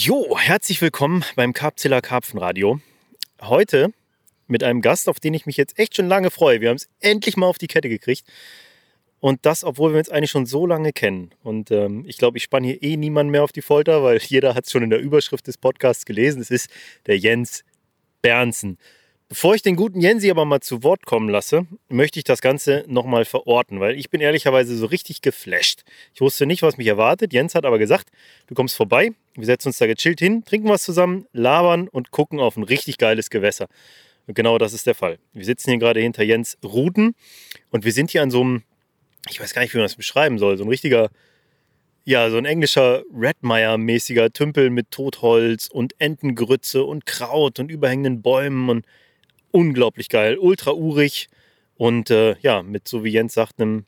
Jo, herzlich willkommen beim Karpzilla Karpfenradio. Heute mit einem Gast, auf den ich mich jetzt echt schon lange freue. Wir haben es endlich mal auf die Kette gekriegt. Und das, obwohl wir uns eigentlich schon so lange kennen. Und ähm, ich glaube, ich spanne hier eh niemanden mehr auf die Folter, weil jeder hat es schon in der Überschrift des Podcasts gelesen. Es ist der Jens Bernsen. Bevor ich den guten Jensi aber mal zu Wort kommen lasse, möchte ich das Ganze nochmal verorten, weil ich bin ehrlicherweise so richtig geflasht. Ich wusste nicht, was mich erwartet. Jens hat aber gesagt, du kommst vorbei, wir setzen uns da gechillt hin, trinken was zusammen, labern und gucken auf ein richtig geiles Gewässer. Und genau das ist der Fall. Wir sitzen hier gerade hinter Jens Ruten und wir sind hier an so einem, ich weiß gar nicht, wie man das beschreiben soll, so ein richtiger ja, so ein englischer Redmire-mäßiger Tümpel mit Totholz und Entengrütze und Kraut und überhängenden Bäumen und unglaublich geil, ultra urig und äh, ja, mit, so wie Jens sagt, einem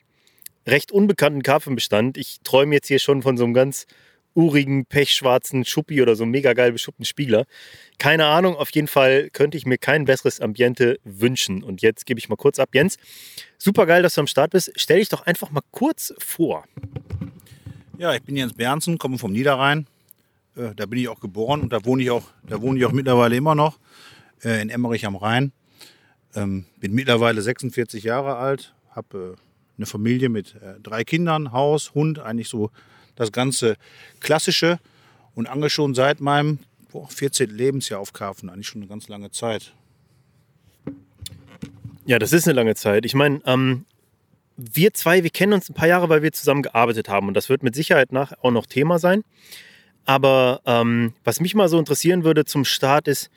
recht unbekannten Karpfenbestand. Ich träume jetzt hier schon von so einem ganz urigen, pechschwarzen Schuppi oder so einem mega geil beschuppten Spiegler. Keine Ahnung, auf jeden Fall könnte ich mir kein besseres Ambiente wünschen. Und jetzt gebe ich mal kurz ab. Jens, super geil, dass du am Start bist. Stell dich doch einfach mal kurz vor. Ja, ich bin Jens Bernsen, komme vom Niederrhein. Äh, da bin ich auch geboren und da wohne ich auch, da wohne ich auch mittlerweile immer noch äh, in Emmerich am Rhein. Ähm, bin mittlerweile 46 Jahre alt, habe äh, eine Familie mit äh, drei Kindern, Haus, Hund, eigentlich so das ganze Klassische und angel schon seit meinem boah, 14. Lebensjahr auf Karpfen, eigentlich schon eine ganz lange Zeit. Ja, das ist eine lange Zeit. Ich meine, ähm, wir zwei, wir kennen uns ein paar Jahre, weil wir zusammen gearbeitet haben und das wird mit Sicherheit nach auch noch Thema sein. Aber ähm, was mich mal so interessieren würde zum Start ist,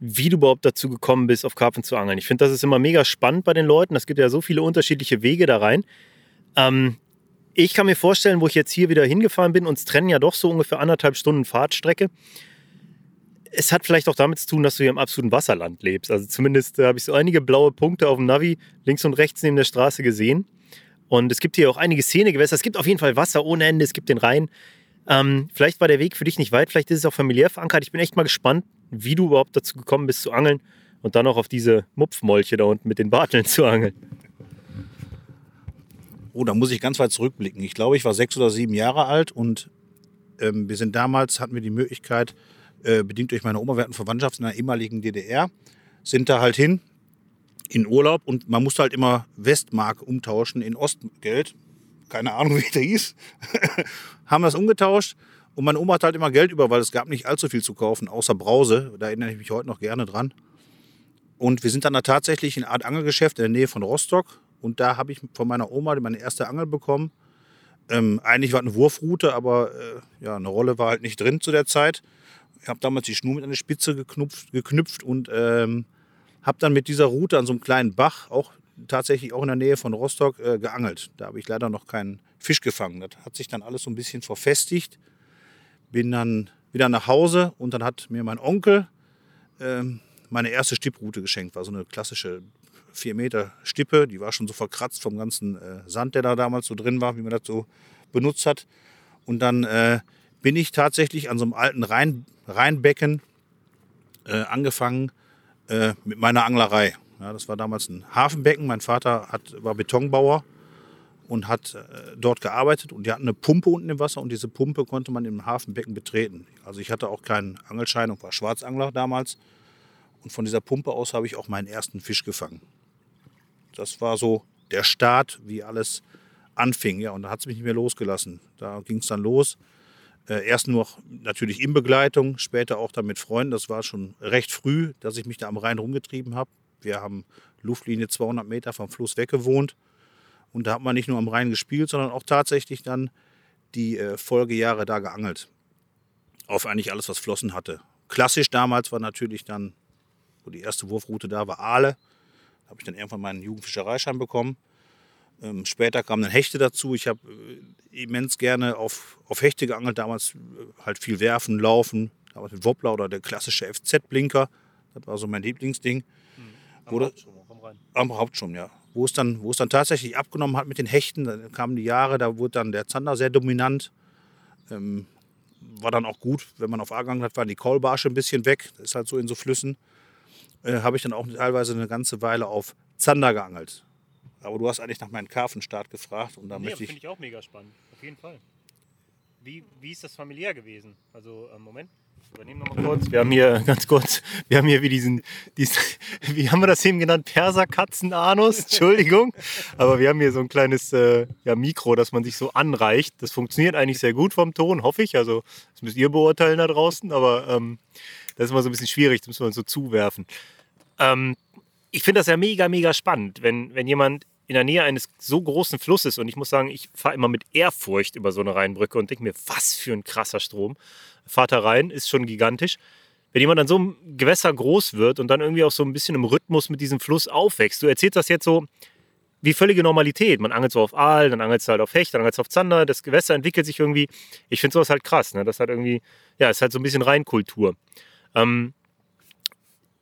wie du überhaupt dazu gekommen bist, auf Karpfen zu angeln. Ich finde, das ist immer mega spannend bei den Leuten. Es gibt ja so viele unterschiedliche Wege da rein. Ähm, ich kann mir vorstellen, wo ich jetzt hier wieder hingefahren bin, uns trennen ja doch so ungefähr anderthalb Stunden Fahrtstrecke. Es hat vielleicht auch damit zu tun, dass du hier im absoluten Wasserland lebst. Also zumindest äh, habe ich so einige blaue Punkte auf dem Navi links und rechts neben der Straße gesehen. Und es gibt hier auch einige Szenegewässer. Es gibt auf jeden Fall Wasser ohne Ende. Es gibt den Rhein. Ähm, vielleicht war der Weg für dich nicht weit. Vielleicht ist es auch familiär verankert. Ich bin echt mal gespannt, wie du überhaupt dazu gekommen bist zu angeln und dann auch auf diese Mupfmolche da unten mit den Barteln zu angeln. Oh, da muss ich ganz weit zurückblicken. Ich glaube, ich war sechs oder sieben Jahre alt und ähm, wir sind damals, hatten wir die Möglichkeit, äh, bedingt durch meine Oma, Verwandtschaft in der ehemaligen DDR, sind da halt hin in Urlaub und man musste halt immer Westmark umtauschen in Ostgeld. Keine Ahnung, wie der hieß. haben das umgetauscht und meine Oma hat halt immer Geld über, weil es gab nicht allzu viel zu kaufen, außer Brause. Da erinnere ich mich heute noch gerne dran. Und wir sind dann da tatsächlich in Art Angelgeschäft in der Nähe von Rostock. Und da habe ich von meiner Oma meine erste Angel bekommen. Ähm, eigentlich war es eine Wurfroute, aber äh, ja, eine Rolle war halt nicht drin zu der Zeit. Ich habe damals die Schnur mit die Spitze geknüpft, geknüpft und ähm, habe dann mit dieser Route an so einem kleinen Bach, auch tatsächlich auch in der Nähe von Rostock, äh, geangelt. Da habe ich leider noch keinen Fisch gefangen. Das hat sich dann alles so ein bisschen verfestigt bin dann wieder nach Hause und dann hat mir mein Onkel ähm, meine erste Stipproute geschenkt. War so eine klassische 4 Meter Stippe, die war schon so verkratzt vom ganzen äh, Sand, der da damals so drin war, wie man das so benutzt hat. Und dann äh, bin ich tatsächlich an so einem alten Rhein, Rheinbecken äh, angefangen äh, mit meiner Anglerei. Ja, das war damals ein Hafenbecken. Mein Vater hat, war Betonbauer und hat äh, dort gearbeitet und die hatten eine Pumpe unten im Wasser und diese Pumpe konnte man im Hafenbecken betreten. Also ich hatte auch keinen Angelschein und war Schwarzangler damals und von dieser Pumpe aus habe ich auch meinen ersten Fisch gefangen. Das war so der Start, wie alles anfing. Ja, und da hat es mich nicht mehr losgelassen. Da ging es dann los. Äh, erst nur natürlich in Begleitung, später auch dann mit Freunden. Das war schon recht früh, dass ich mich da am Rhein rumgetrieben habe. Wir haben Luftlinie 200 Meter vom Fluss weg gewohnt und da hat man nicht nur am Rhein gespielt, sondern auch tatsächlich dann die äh, Folgejahre da geangelt. Auf eigentlich alles, was Flossen hatte. Klassisch damals war natürlich dann, wo die erste Wurfroute da war, Aale. Da habe ich dann irgendwann meinen Jugendfischereischein bekommen. Ähm, später kamen dann Hechte dazu. Ich habe äh, immens gerne auf, auf Hechte geangelt. Damals äh, halt viel werfen, laufen. Damals mit Wobbler oder der klassische FZ-Blinker. Das war so mein Lieblingsding. Mhm. Am Hauptschirm, am Hauptschirm, ja wo es dann, wo es dann tatsächlich abgenommen hat mit den Hechten. Dann kamen die Jahre, da wurde dann der Zander sehr dominant. Ähm, war dann auch gut, wenn man auf A hat, waren die Kaulbarsche ein bisschen weg. Das ist halt so in so Flüssen. Äh, Habe ich dann auch teilweise eine ganze Weile auf Zander geangelt. Aber du hast eigentlich nach meinem Karfenstart gefragt. Und da nee, möchte ich. auch mega spannend, auf jeden Fall. Wie, wie ist das familiär gewesen? Also, äh, Moment. Übernehmen noch mal kurz. Wir haben hier ganz kurz, wir haben hier wie diesen, diesen wie haben wir das eben genannt? Perserkatzen-Anus, Entschuldigung. Aber wir haben hier so ein kleines äh, ja, Mikro, das man sich so anreicht. Das funktioniert eigentlich sehr gut vom Ton, hoffe ich. Also, das müsst ihr beurteilen da draußen, aber ähm, das ist immer so ein bisschen schwierig, das müssen wir uns so zuwerfen. Ähm, ich finde das ja mega, mega spannend, wenn, wenn jemand in der Nähe eines so großen Flusses und ich muss sagen, ich fahre immer mit Ehrfurcht über so eine Rheinbrücke und denke mir, was für ein krasser Strom. Fahrt da rein, ist schon gigantisch. Wenn jemand an so einem Gewässer groß wird und dann irgendwie auch so ein bisschen im Rhythmus mit diesem Fluss aufwächst, du erzählst das jetzt so wie völlige Normalität. Man angelt so auf Aal, dann angelt es halt auf Hecht, dann angelt es auf Zander, das Gewässer entwickelt sich irgendwie. Ich finde sowas halt krass, ne? Das hat irgendwie, ja, ist halt so ein bisschen Rheinkultur. Ähm,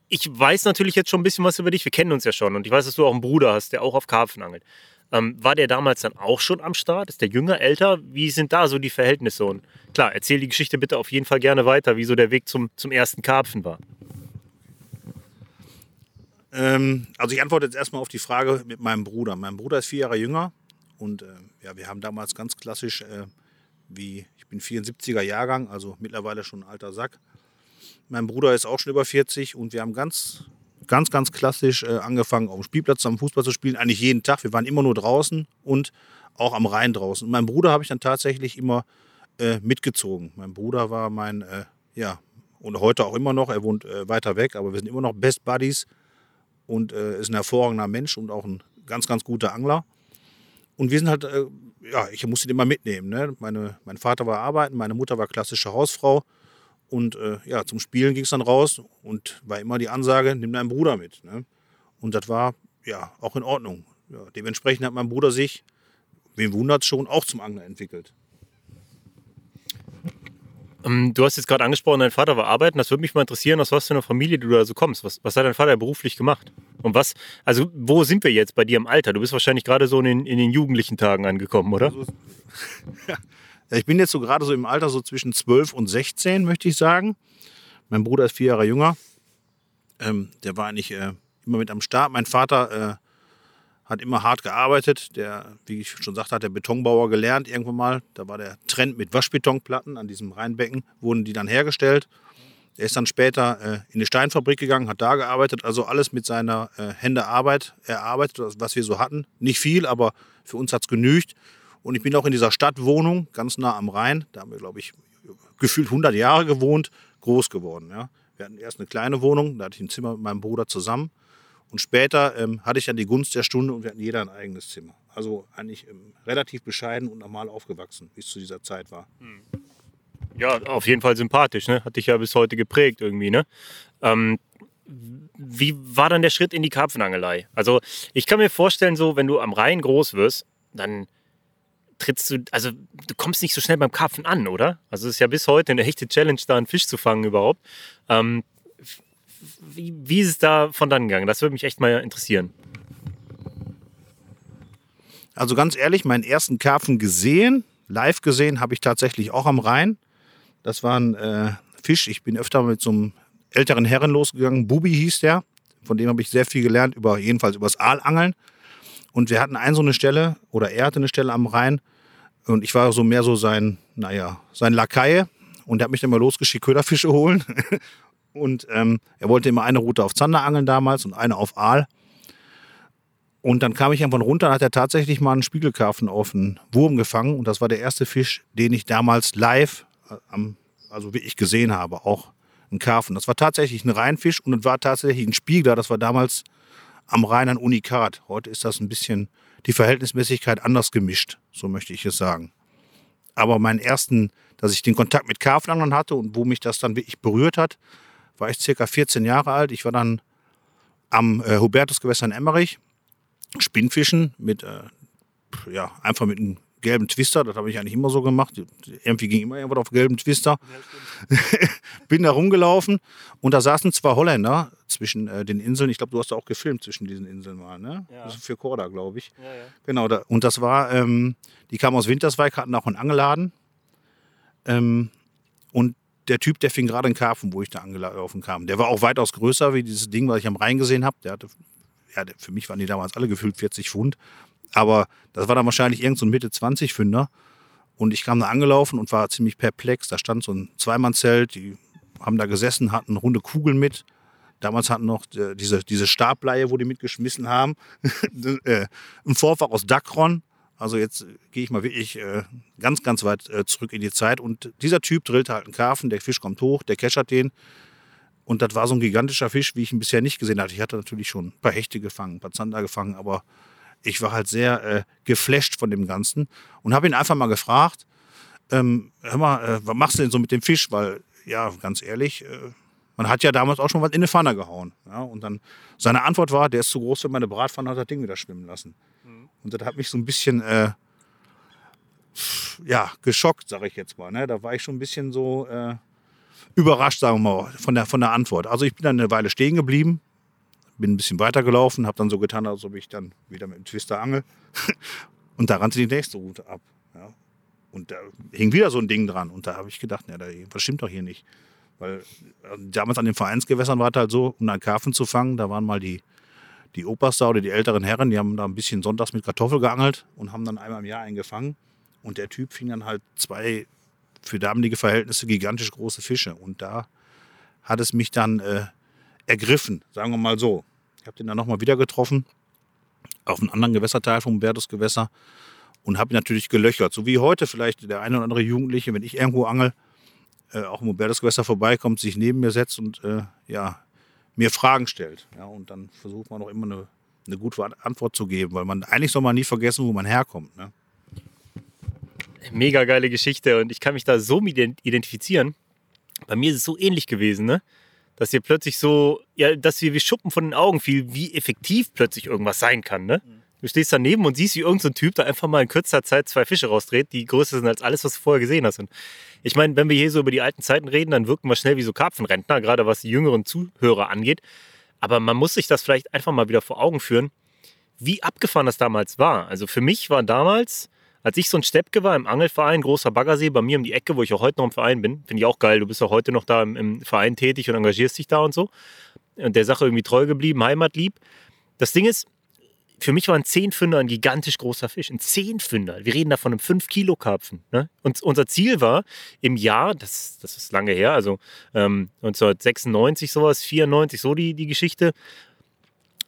ich weiß natürlich jetzt schon ein bisschen was über dich. Wir kennen uns ja schon. Und ich weiß, dass du auch einen Bruder hast, der auch auf Karpfen angelt. Ähm, war der damals dann auch schon am Start? Ist der jünger, älter? Wie sind da so die Verhältnisse? Und klar, erzähl die Geschichte bitte auf jeden Fall gerne weiter, wie so der Weg zum, zum ersten Karpfen war. Ähm, also ich antworte jetzt erstmal auf die Frage mit meinem Bruder. Mein Bruder ist vier Jahre jünger und äh, ja, wir haben damals ganz klassisch, äh, wie ich bin 74er Jahrgang, also mittlerweile schon ein alter Sack. Mein Bruder ist auch schon über 40 und wir haben ganz ganz, ganz klassisch äh, angefangen, auf dem Spielplatz am Fußball zu spielen. Eigentlich jeden Tag. Wir waren immer nur draußen und auch am Rhein draußen. Und meinen Bruder habe ich dann tatsächlich immer äh, mitgezogen. Mein Bruder war mein, äh, ja, und heute auch immer noch. Er wohnt äh, weiter weg, aber wir sind immer noch Best Buddies und äh, ist ein hervorragender Mensch und auch ein ganz, ganz guter Angler. Und wir sind halt, äh, ja, ich musste den immer mitnehmen. Ne? Meine, mein Vater war arbeiten, meine Mutter war klassische Hausfrau. Und äh, ja, zum Spielen ging es dann raus und war immer die Ansage, nimm deinen Bruder mit. Ne? Und das war ja auch in Ordnung. Ja, dementsprechend hat mein Bruder sich, wen wundert es schon, auch zum Angler entwickelt. Ähm, du hast jetzt gerade angesprochen, dein Vater war arbeiten. Das würde mich mal interessieren, aus was für einer Familie du da so kommst. Was, was hat dein Vater beruflich gemacht? Und was, also wo sind wir jetzt bei dir im Alter? Du bist wahrscheinlich gerade so in den, in den jugendlichen Tagen angekommen, oder? Also, ja, ich bin jetzt so gerade so im Alter so zwischen 12 und 16, möchte ich sagen. Mein Bruder ist vier Jahre jünger. Ähm, der war eigentlich äh, immer mit am Start. Mein Vater äh, hat immer hart gearbeitet. Der, wie ich schon sagte, hat der Betonbauer gelernt irgendwann mal. Da war der Trend mit Waschbetonplatten an diesem Rheinbecken, wurden die dann hergestellt. Er ist dann später äh, in die Steinfabrik gegangen, hat da gearbeitet, also alles mit seiner äh, Hände Arbeit erarbeitet, was wir so hatten. Nicht viel, aber für uns hat es genügt. Und ich bin auch in dieser Stadtwohnung, ganz nah am Rhein, da haben wir, glaube ich, gefühlt 100 Jahre gewohnt, groß geworden. Ja. Wir hatten erst eine kleine Wohnung, da hatte ich ein Zimmer mit meinem Bruder zusammen. Und später ähm, hatte ich dann die Gunst der Stunde und wir hatten jeder ein eigenes Zimmer. Also eigentlich ähm, relativ bescheiden und normal aufgewachsen, wie es zu dieser Zeit war. Hm. Ja, auf jeden Fall sympathisch. Ne? Hat dich ja bis heute geprägt irgendwie. Ne? Ähm, wie war dann der Schritt in die Karpfenangelei? Also ich kann mir vorstellen, so wenn du am Rhein groß wirst, dann trittst du, also du kommst nicht so schnell beim Karpfen an, oder? Also es ist ja bis heute eine echte Challenge, da einen Fisch zu fangen überhaupt. Ähm, wie, wie ist es da von dann gegangen? Das würde mich echt mal interessieren. Also ganz ehrlich, meinen ersten Karpfen gesehen, live gesehen, habe ich tatsächlich auch am Rhein. Das war ein äh, Fisch. Ich bin öfter mit so einem älteren Herren losgegangen. Bubi hieß der. Von dem habe ich sehr viel gelernt, über, jedenfalls über das Aalangeln. Und wir hatten ein so eine Stelle, oder er hatte eine Stelle am Rhein. Und ich war so mehr so sein, naja, sein Lakaie. Und er hat mich dann mal losgeschickt, Köderfische holen. und ähm, er wollte immer eine Route auf Zander angeln damals und eine auf Aal. Und dann kam ich irgendwann runter und hat er tatsächlich mal einen Spiegelkarpfen auf einen Wurm gefangen. Und das war der erste Fisch, den ich damals live, äh, also wie ich gesehen habe, auch ein Karpfen. Das war tatsächlich ein Rheinfisch und es war tatsächlich ein Spiegler. Das war damals am Rhein ein Unikat. Heute ist das ein bisschen die Verhältnismäßigkeit anders gemischt, so möchte ich es sagen. Aber meinen ersten, dass ich den Kontakt mit Karpfenanglern hatte und wo mich das dann wirklich berührt hat, war ich circa 14 Jahre alt. Ich war dann am äh, Hubertusgewässer in Emmerich, Spinnfischen mit, äh, ja, einfach mit einem gelben Twister, das habe ich eigentlich immer so gemacht. Irgendwie ging immer irgendwas auf gelben Twister. Ja, Bin da rumgelaufen und da saßen zwei Holländer zwischen äh, den Inseln. Ich glaube, du hast da auch gefilmt zwischen diesen Inseln mal, ne? Ja. Das ist für Korda, glaube ich. Ja, ja. Genau, da, und das war, ähm, die kamen aus Winterswijk, hatten auch einen Angelladen. Ähm, und der Typ, der fing gerade einen Karpfen, wo ich da angelaufen kam. Der war auch weitaus größer wie dieses Ding, was ich am Rhein gesehen habe. Der hatte, ja, für mich waren die damals alle gefühlt 40 Pfund. Aber das war dann wahrscheinlich irgend so ein Mitte 20 Fünder. Und ich kam da angelaufen und war ziemlich perplex. Da stand so ein Zweimannzelt, die haben da gesessen, hatten runde Kugeln mit. Damals hatten noch äh, diese, diese Stableihe, wo die mitgeschmissen haben. Äh, ein Vorfach aus Dacron. Also jetzt gehe ich mal wirklich äh, ganz, ganz weit äh, zurück in die Zeit. Und dieser Typ drillte halt einen Karpfen, der Fisch kommt hoch, der keschert den. Und das war so ein gigantischer Fisch, wie ich ihn bisher nicht gesehen hatte. Ich hatte natürlich schon ein paar Hechte gefangen, ein paar Zander gefangen, aber ich war halt sehr äh, geflasht von dem Ganzen und habe ihn einfach mal gefragt, ähm, hör mal, äh, was machst du denn so mit dem Fisch? Weil, ja, ganz ehrlich, äh, man hat ja damals auch schon was in eine Pfanne gehauen. Ja? Und dann seine Antwort war, der ist zu groß für meine Bratpfanne, hat das Ding wieder schwimmen lassen. Mhm. Und das hat mich so ein bisschen, äh, ja, geschockt, sage ich jetzt mal. Ne? Da war ich schon ein bisschen so äh, überrascht, sagen wir mal, von der, von der Antwort. Also ich bin dann eine Weile stehen geblieben, bin ein bisschen weitergelaufen, habe dann so getan, als ob ich dann wieder mit dem Twister angel. und da rannte die nächste Route ab. Ja. Und da hing wieder so ein Ding dran. Und da habe ich gedacht, ja, das stimmt doch hier nicht. Weil äh, damals an den Vereinsgewässern war es halt so, um einen Karpfen zu fangen, da waren mal die, die Opas da oder die älteren Herren, die haben da ein bisschen sonntags mit Kartoffel geangelt und haben dann einmal im Jahr einen gefangen. Und der Typ fing dann halt zwei für damalige Verhältnisse gigantisch große Fische. Und da hat es mich dann äh, ergriffen, sagen wir mal so. Ich habe den dann nochmal wieder getroffen, auf einem anderen Gewässerteil vom Bertusgewässer und habe ihn natürlich gelöchert. So wie heute vielleicht der eine oder andere Jugendliche, wenn ich irgendwo angel, äh, auch im Hubertusgewässer vorbeikommt, sich neben mir setzt und äh, ja, mir Fragen stellt. Ja, und dann versucht man auch immer eine, eine gute Antwort zu geben, weil man eigentlich soll man nie vergessen, wo man herkommt. Ne? Mega geile Geschichte und ich kann mich da so identifizieren. Bei mir ist es so ähnlich gewesen, ne? Dass dir plötzlich so, ja, dass dir wie Schuppen von den Augen fiel, wie effektiv plötzlich irgendwas sein kann. Ne? Mhm. Du stehst daneben und siehst, wie irgendein so Typ da einfach mal in kürzer Zeit zwei Fische rausdreht, die größer sind als alles, was du vorher gesehen hast. Und ich meine, wenn wir hier so über die alten Zeiten reden, dann wirken wir schnell wie so Karpfenrentner, gerade was die jüngeren Zuhörer angeht. Aber man muss sich das vielleicht einfach mal wieder vor Augen führen, wie abgefahren das damals war. Also für mich war damals, als ich so ein Steppke war im Angelverein, großer Baggersee, bei mir um die Ecke, wo ich auch heute noch im Verein bin, finde ich auch geil. Du bist auch heute noch da im, im Verein tätig und engagierst dich da und so. Und der Sache irgendwie treu geblieben, heimatlieb. Das Ding ist, für mich war ein Zehnfünder ein gigantisch großer Fisch. Ein Zehnfünder. Wir reden da von einem 5-Kilo-Karpfen. Ne? Und unser Ziel war im Jahr, das, das ist lange her, also ähm, 1996 sowas, 94, so die, die Geschichte,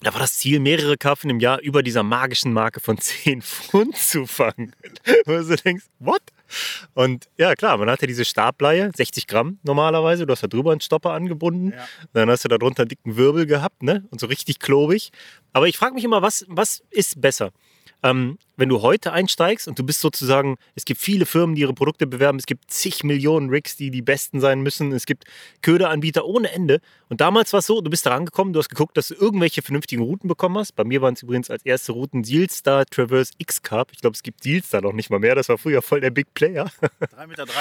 da war das Ziel, mehrere Karpfen im Jahr über dieser magischen Marke von 10 Pfund zu fangen. Wo du denkst, what? Und ja, klar, man hatte diese Stableihe, 60 Gramm normalerweise. Du hast da drüber einen Stopper angebunden. Ja. Dann hast du da drunter einen dicken Wirbel gehabt, ne? Und so richtig klobig. Aber ich frage mich immer, was, was ist besser? Ähm, wenn du heute einsteigst und du bist sozusagen, es gibt viele Firmen, die ihre Produkte bewerben, es gibt zig Millionen Rigs, die die besten sein müssen, es gibt Köderanbieter ohne Ende. Und damals war es so, du bist da rangekommen, du hast geguckt, dass du irgendwelche vernünftigen Routen bekommen hast. Bei mir waren es übrigens als erste Routen Sealstar Traverse X-Carp. Ich glaube, es gibt Sealstar noch nicht mal mehr, das war früher voll der Big Player. 3,30 Meter, oder?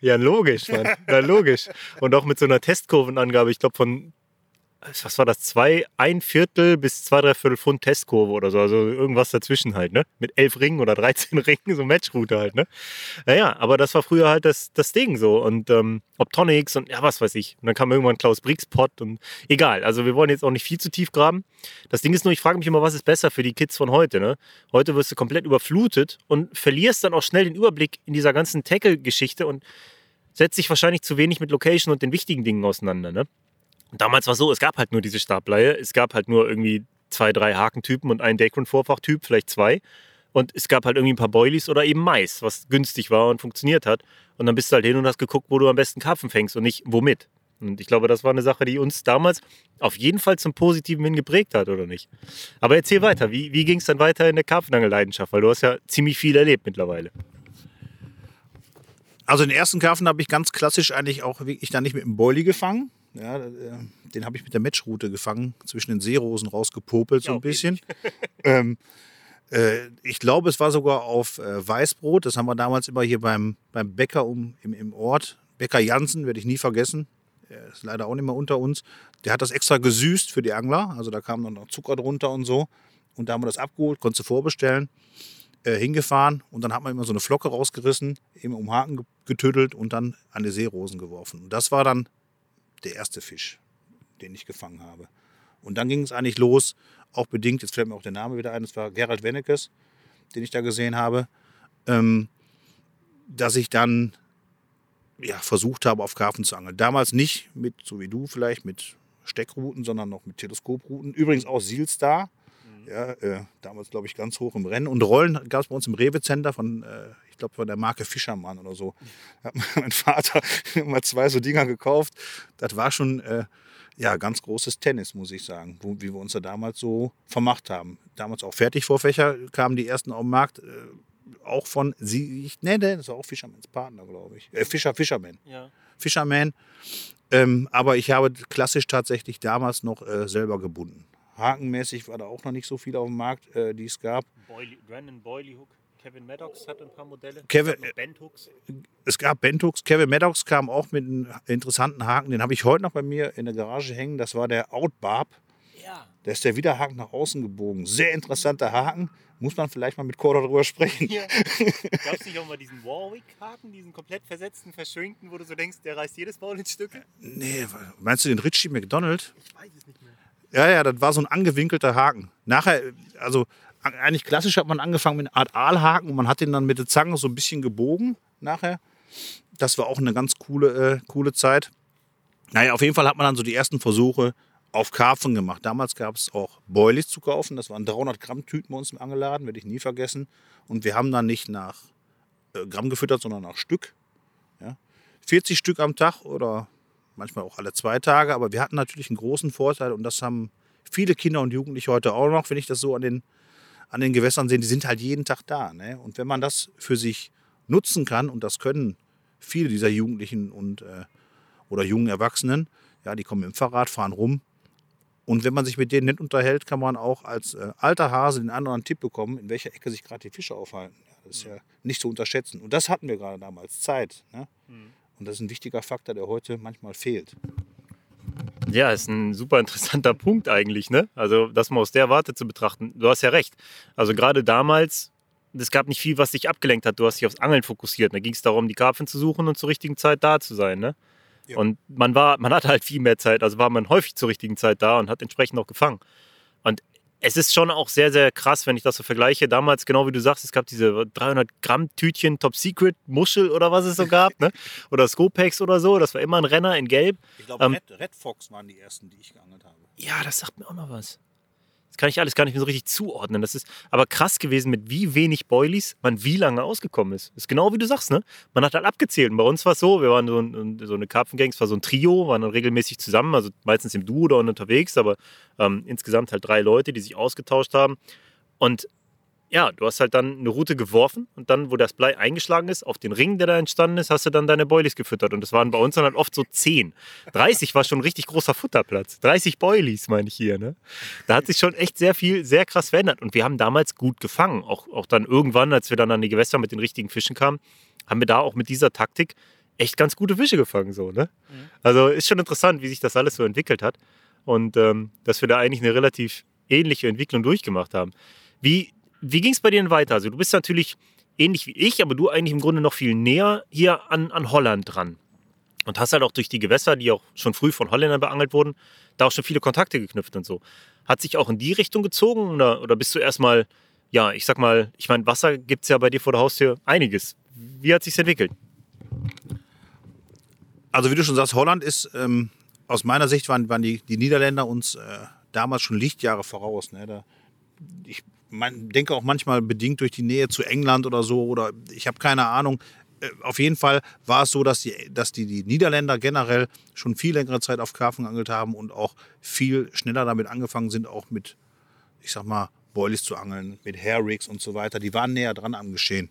Ja, logisch, Mann. Ja, logisch. Und auch mit so einer Testkurvenangabe, ich glaube von was war das, zwei, ein Viertel bis zwei, drei Viertel Pfund Testkurve oder so, also irgendwas dazwischen halt, ne? Mit elf Ringen oder 13 Ringen, so Matchroute halt, ne? Naja, aber das war früher halt das, das Ding so und ähm, Optonics und ja, was weiß ich. Und dann kam irgendwann Klaus Briggs Pot und egal, also wir wollen jetzt auch nicht viel zu tief graben. Das Ding ist nur, ich frage mich immer, was ist besser für die Kids von heute, ne? Heute wirst du komplett überflutet und verlierst dann auch schnell den Überblick in dieser ganzen Tackle-Geschichte und setzt dich wahrscheinlich zu wenig mit Location und den wichtigen Dingen auseinander, ne? Damals war es so, es gab halt nur diese Stableihe, es gab halt nur irgendwie zwei, drei Hakentypen und einen Dacron-Vorfachtyp, vielleicht zwei. Und es gab halt irgendwie ein paar Boilies oder eben Mais, was günstig war und funktioniert hat. Und dann bist du halt hin und hast geguckt, wo du am besten Karpfen fängst und nicht womit. Und ich glaube, das war eine Sache, die uns damals auf jeden Fall zum Positiven hin geprägt hat, oder nicht? Aber erzähl weiter, wie, wie ging es dann weiter in der Karpfenangelleidenschaft? Weil du hast ja ziemlich viel erlebt mittlerweile. Also den ersten Karpfen habe ich ganz klassisch eigentlich auch wirklich dann nicht mit dem Boilie gefangen, ja, äh, den habe ich mit der Matchroute gefangen, zwischen den Seerosen rausgepopelt so ein bisschen. ähm, äh, ich glaube, es war sogar auf äh, Weißbrot. Das haben wir damals immer hier beim, beim Bäcker um, im, im Ort. Bäcker Jansen, werde ich nie vergessen. Er ist leider auch nicht mehr unter uns. Der hat das extra gesüßt für die Angler. Also da kam dann noch Zucker drunter und so. Und da haben wir das abgeholt, konntest du vorbestellen, äh, hingefahren und dann hat man immer so eine Flocke rausgerissen, eben um Haken getödelt und dann an die Seerosen geworfen. Und das war dann der erste Fisch, den ich gefangen habe. Und dann ging es eigentlich los, auch bedingt, jetzt fällt mir auch der Name wieder ein, das war Gerald Wennekes, den ich da gesehen habe, ähm, dass ich dann ja, versucht habe, auf Karpfen zu angeln. Damals nicht mit, so wie du vielleicht, mit Steckrouten, sondern noch mit Teleskoprouten. Übrigens auch Sealstar. Ja, äh, damals, glaube ich, ganz hoch im Rennen. Und Rollen gab es bei uns im Rewe-Center von, äh, ich glaube, von der Marke Fischermann oder so. Da hat mein Vater mal zwei so Dinger gekauft. Das war schon äh, ja, ganz großes Tennis, muss ich sagen, wo, wie wir uns da damals so vermacht haben. Damals auch Fertigvorfächer kamen die ersten auf den Markt. Äh, auch von sie, ich nenne, das war auch Fischermans Partner, glaube ich. Äh, Fischer, Fischerman. Ja. Fisherman. Ähm, aber ich habe klassisch tatsächlich damals noch äh, selber gebunden. Hakenmäßig war da auch noch nicht so viel auf dem Markt, äh, die es gab. Boily, Brandon Boily Hook. Kevin Maddox hat ein paar Modelle. Kevin- Es gab noch Bent Hooks. Es gab Benthooks. Kevin Maddox kam auch mit einem interessanten Haken. Den habe ich heute noch bei mir in der Garage hängen. Das war der Outbarb. Ja. Da ist der Widerhaken nach außen gebogen. Sehr interessanter Haken. Muss man vielleicht mal mit Corder drüber sprechen. Hier. Gab es nicht auch mal diesen Warwick-Haken, diesen komplett versetzten, verschränkten, wo du so denkst, der reißt jedes Maul in Stücke? Nee, meinst du den Richie McDonald? Ich weiß es nicht mehr. Ja, ja, das war so ein angewinkelter Haken. Nachher, also eigentlich klassisch hat man angefangen mit einer Art Aalhaken und man hat den dann mit der Zange so ein bisschen gebogen nachher. Das war auch eine ganz coole, äh, coole Zeit. Naja, auf jeden Fall hat man dann so die ersten Versuche auf Karpfen gemacht. Damals gab es auch Boilies zu kaufen. Das waren 300 Gramm Tüten bei uns im Angelladen, werde ich nie vergessen. Und wir haben dann nicht nach äh, Gramm gefüttert, sondern nach Stück. Ja. 40 Stück am Tag oder manchmal auch alle zwei Tage. Aber wir hatten natürlich einen großen Vorteil und das haben viele Kinder und Jugendliche heute auch noch, wenn ich das so an den, an den Gewässern sehe. Die sind halt jeden Tag da. Ne? Und wenn man das für sich nutzen kann, und das können viele dieser Jugendlichen und äh, oder jungen Erwachsenen, ja, die kommen dem Fahrrad, fahren rum. Und wenn man sich mit denen nett unterhält, kann man auch als äh, alter Hase den anderen Tipp bekommen, in welcher Ecke sich gerade die Fische aufhalten. Ja, das ist ja nicht zu unterschätzen. Und das hatten wir gerade damals, Zeit. Ne? Und das ist ein wichtiger Faktor, der heute manchmal fehlt. Ja, ist ein super interessanter Punkt eigentlich, ne? Also, das mal aus der Warte zu betrachten. Du hast ja recht. Also, gerade damals, es gab nicht viel, was dich abgelenkt hat. Du hast dich aufs Angeln fokussiert. Da ging es darum, die Karpfen zu suchen und zur richtigen Zeit da zu sein, ne? Ja. Und man war, man hatte halt viel mehr Zeit, also war man häufig zur richtigen Zeit da und hat entsprechend auch gefangen. Und es ist schon auch sehr, sehr krass, wenn ich das so vergleiche. Damals, genau wie du sagst, es gab diese 300 Gramm Tütchen Top Secret Muschel oder was es so gab, ne? Oder Scopex oder so. Das war immer ein Renner in Gelb. Ich glaube, Ähm, Red, Red Fox waren die ersten, die ich geangelt habe. Ja, das sagt mir auch noch was. Kann ich alles gar nicht mehr so richtig zuordnen. Das ist aber krass gewesen, mit wie wenig Boilies man wie lange ausgekommen ist. Das ist genau wie du sagst, ne? Man hat halt abgezählt. Und bei uns war es so, wir waren so, ein, so eine Karpfengang, es war so ein Trio, waren dann regelmäßig zusammen, also meistens im Duo oder unterwegs, aber ähm, insgesamt halt drei Leute, die sich ausgetauscht haben. Und ja, du hast halt dann eine Route geworfen und dann, wo das Blei eingeschlagen ist, auf den Ring, der da entstanden ist, hast du dann deine Boilies gefüttert. Und das waren bei uns dann halt oft so 10. 30 war schon ein richtig großer Futterplatz. 30 Boilies, meine ich hier. Ne? Da hat sich schon echt sehr viel, sehr krass verändert. Und wir haben damals gut gefangen. Auch, auch dann irgendwann, als wir dann an die Gewässer mit den richtigen Fischen kamen, haben wir da auch mit dieser Taktik echt ganz gute Fische gefangen. So, ne? Also ist schon interessant, wie sich das alles so entwickelt hat. Und ähm, dass wir da eigentlich eine relativ ähnliche Entwicklung durchgemacht haben. Wie, wie ging es bei dir denn weiter? Also du bist natürlich ähnlich wie ich, aber du eigentlich im Grunde noch viel näher hier an, an Holland dran. Und hast halt auch durch die Gewässer, die auch schon früh von Holländern beangelt wurden, da auch schon viele Kontakte geknüpft und so. Hat sich auch in die Richtung gezogen oder, oder bist du erstmal, ja, ich sag mal, ich meine, Wasser gibt es ja bei dir vor der Haustür einiges. Wie hat sich's entwickelt? Also wie du schon sagst, Holland ist, ähm, aus meiner Sicht waren, waren die, die Niederländer uns äh, damals schon Lichtjahre voraus. Ne? Da, ich mein, denke auch manchmal bedingt durch die Nähe zu England oder so, oder ich habe keine Ahnung. Äh, auf jeden Fall war es so, dass, die, dass die, die Niederländer generell schon viel längere Zeit auf Karpfen geangelt haben und auch viel schneller damit angefangen sind, auch mit, ich sag mal, Boilies zu angeln, mit Hairrigs und so weiter. Die waren näher dran am Geschehen.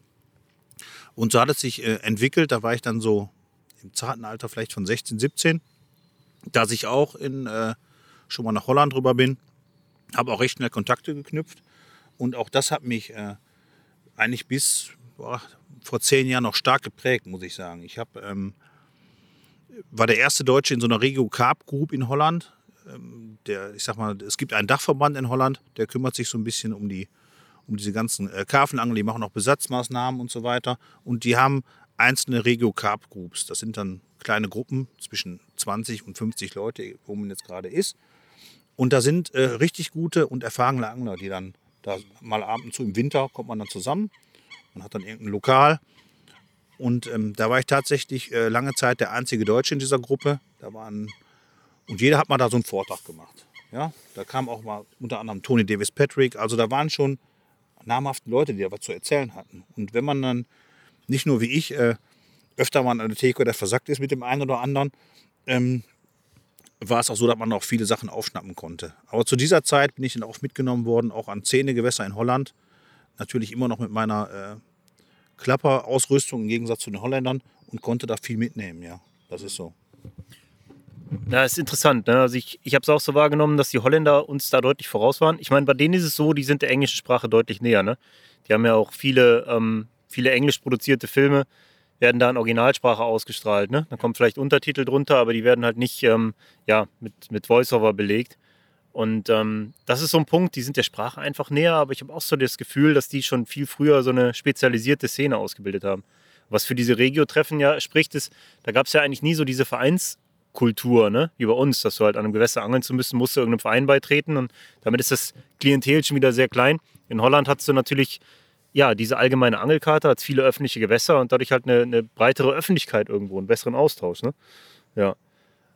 Und so hat es sich äh, entwickelt, da war ich dann so im zarten Alter vielleicht von 16, 17, dass ich auch in, äh, schon mal nach Holland rüber bin, habe auch recht schnell Kontakte geknüpft und auch das hat mich äh, eigentlich bis boah, vor zehn Jahren noch stark geprägt, muss ich sagen. Ich habe ähm, war der erste Deutsche in so einer Regio Carp Group in Holland. Ähm, der, ich sag mal, es gibt einen Dachverband in Holland, der kümmert sich so ein bisschen um die um diese ganzen äh, Karpfenangeln, die machen auch Besatzmaßnahmen und so weiter. Und die haben einzelne Regio Carp Groups. Das sind dann kleine Gruppen zwischen 20 und 50 Leute, wo man jetzt gerade ist. Und da sind äh, richtig gute und erfahrene Angler, die dann da mal ab und zu im Winter kommt man dann zusammen. Man hat dann irgendein Lokal Und ähm, da war ich tatsächlich äh, lange Zeit der einzige Deutsche in dieser Gruppe. Da waren, und jeder hat mal da so einen Vortrag gemacht. Ja, da kam auch mal unter anderem Tony Davis Patrick. Also da waren schon namhafte Leute, die da was zu erzählen hatten. Und wenn man dann nicht nur wie ich äh, öfter mal an der Theke der versackt ist mit dem einen oder anderen, ähm, war es auch so, dass man auch viele Sachen aufschnappen konnte. Aber zu dieser Zeit bin ich dann auch mitgenommen worden, auch an Zähnegewässer in Holland. Natürlich immer noch mit meiner äh, Klapperausrüstung im Gegensatz zu den Holländern und konnte da viel mitnehmen, ja. Das ist so. Ja, ist interessant. Ne? Also ich, ich habe es auch so wahrgenommen, dass die Holländer uns da deutlich voraus waren. Ich meine, bei denen ist es so, die sind der englischen Sprache deutlich näher. Ne? Die haben ja auch viele, ähm, viele englisch produzierte Filme, werden da in Originalsprache ausgestrahlt. Ne? Da kommen vielleicht Untertitel drunter, aber die werden halt nicht ähm, ja, mit, mit Voiceover belegt. Und ähm, das ist so ein Punkt, die sind der Sprache einfach näher, aber ich habe auch so das Gefühl, dass die schon viel früher so eine spezialisierte Szene ausgebildet haben. Was für diese Regio-Treffen ja spricht, ist, da gab es ja eigentlich nie so diese Vereinskultur, ne? wie bei uns, dass du halt an einem Gewässer angeln zu müssen, musst du irgendeinem Verein beitreten und damit ist das Klientel schon wieder sehr klein. In Holland hast du natürlich ja, diese allgemeine Angelkarte, hat viele öffentliche Gewässer und dadurch halt eine, eine breitere Öffentlichkeit irgendwo, einen besseren Austausch. Ne? Ja.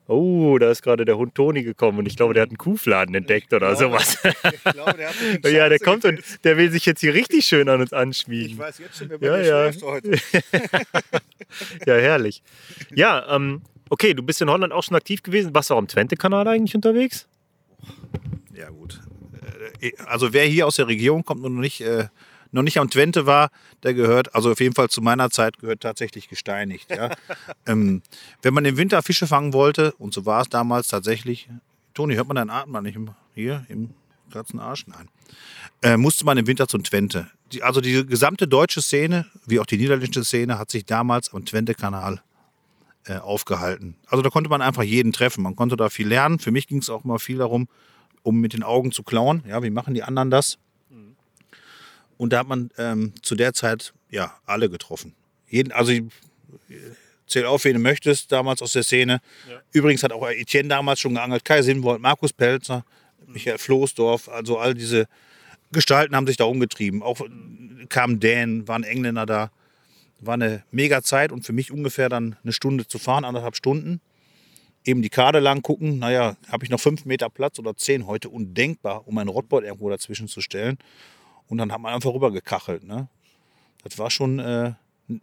Oh, da ist gerade der Hund Toni gekommen und ich glaube, der hat einen Kuhfladen entdeckt oder glaube, sowas. Ich glaube, der hat Ja, der kommt und der will sich jetzt hier richtig schön an uns anschmiegen. Ich weiß jetzt schon, wer bei ja, ja. heute. ja, herrlich. Ja, ähm, okay, du bist in Holland auch schon aktiv gewesen. Warst du auch am Twente-Kanal eigentlich unterwegs? Ja, gut. Äh, also wer hier aus der Region kommt und noch nicht äh, noch nicht am Twente war, der gehört, also auf jeden Fall zu meiner Zeit gehört tatsächlich gesteinigt. Ja. ähm, wenn man im Winter Fische fangen wollte, und so war es damals tatsächlich, Toni, hört man deinen Atem mal nicht hier im kratzen Arsch? Nein. Äh, musste man im Winter zum Twente. Die, also die gesamte deutsche Szene, wie auch die niederländische Szene, hat sich damals am Twente-Kanal äh, aufgehalten. Also da konnte man einfach jeden treffen. Man konnte da viel lernen. Für mich ging es auch immer viel darum, um mit den Augen zu klauen. Ja, wie machen die anderen das? Und da hat man ähm, zu der Zeit ja alle getroffen. Jeden, also zähl auf, wen du möchtest, damals aus der Szene. Ja. Übrigens hat auch Etienne damals schon geangelt, Kai Sinnwold, Markus Pelzer, Michael Floßdorf, also all diese Gestalten haben sich da umgetrieben. Auch kam Dan, waren Engländer da. War eine mega Zeit und für mich ungefähr dann eine Stunde zu fahren, anderthalb Stunden. Eben die Karte lang gucken, naja, habe ich noch fünf Meter Platz oder zehn heute undenkbar, um ein Rottboard irgendwo dazwischen zu stellen. Und dann hat man einfach rübergekachelt. Ne? Das war schon äh,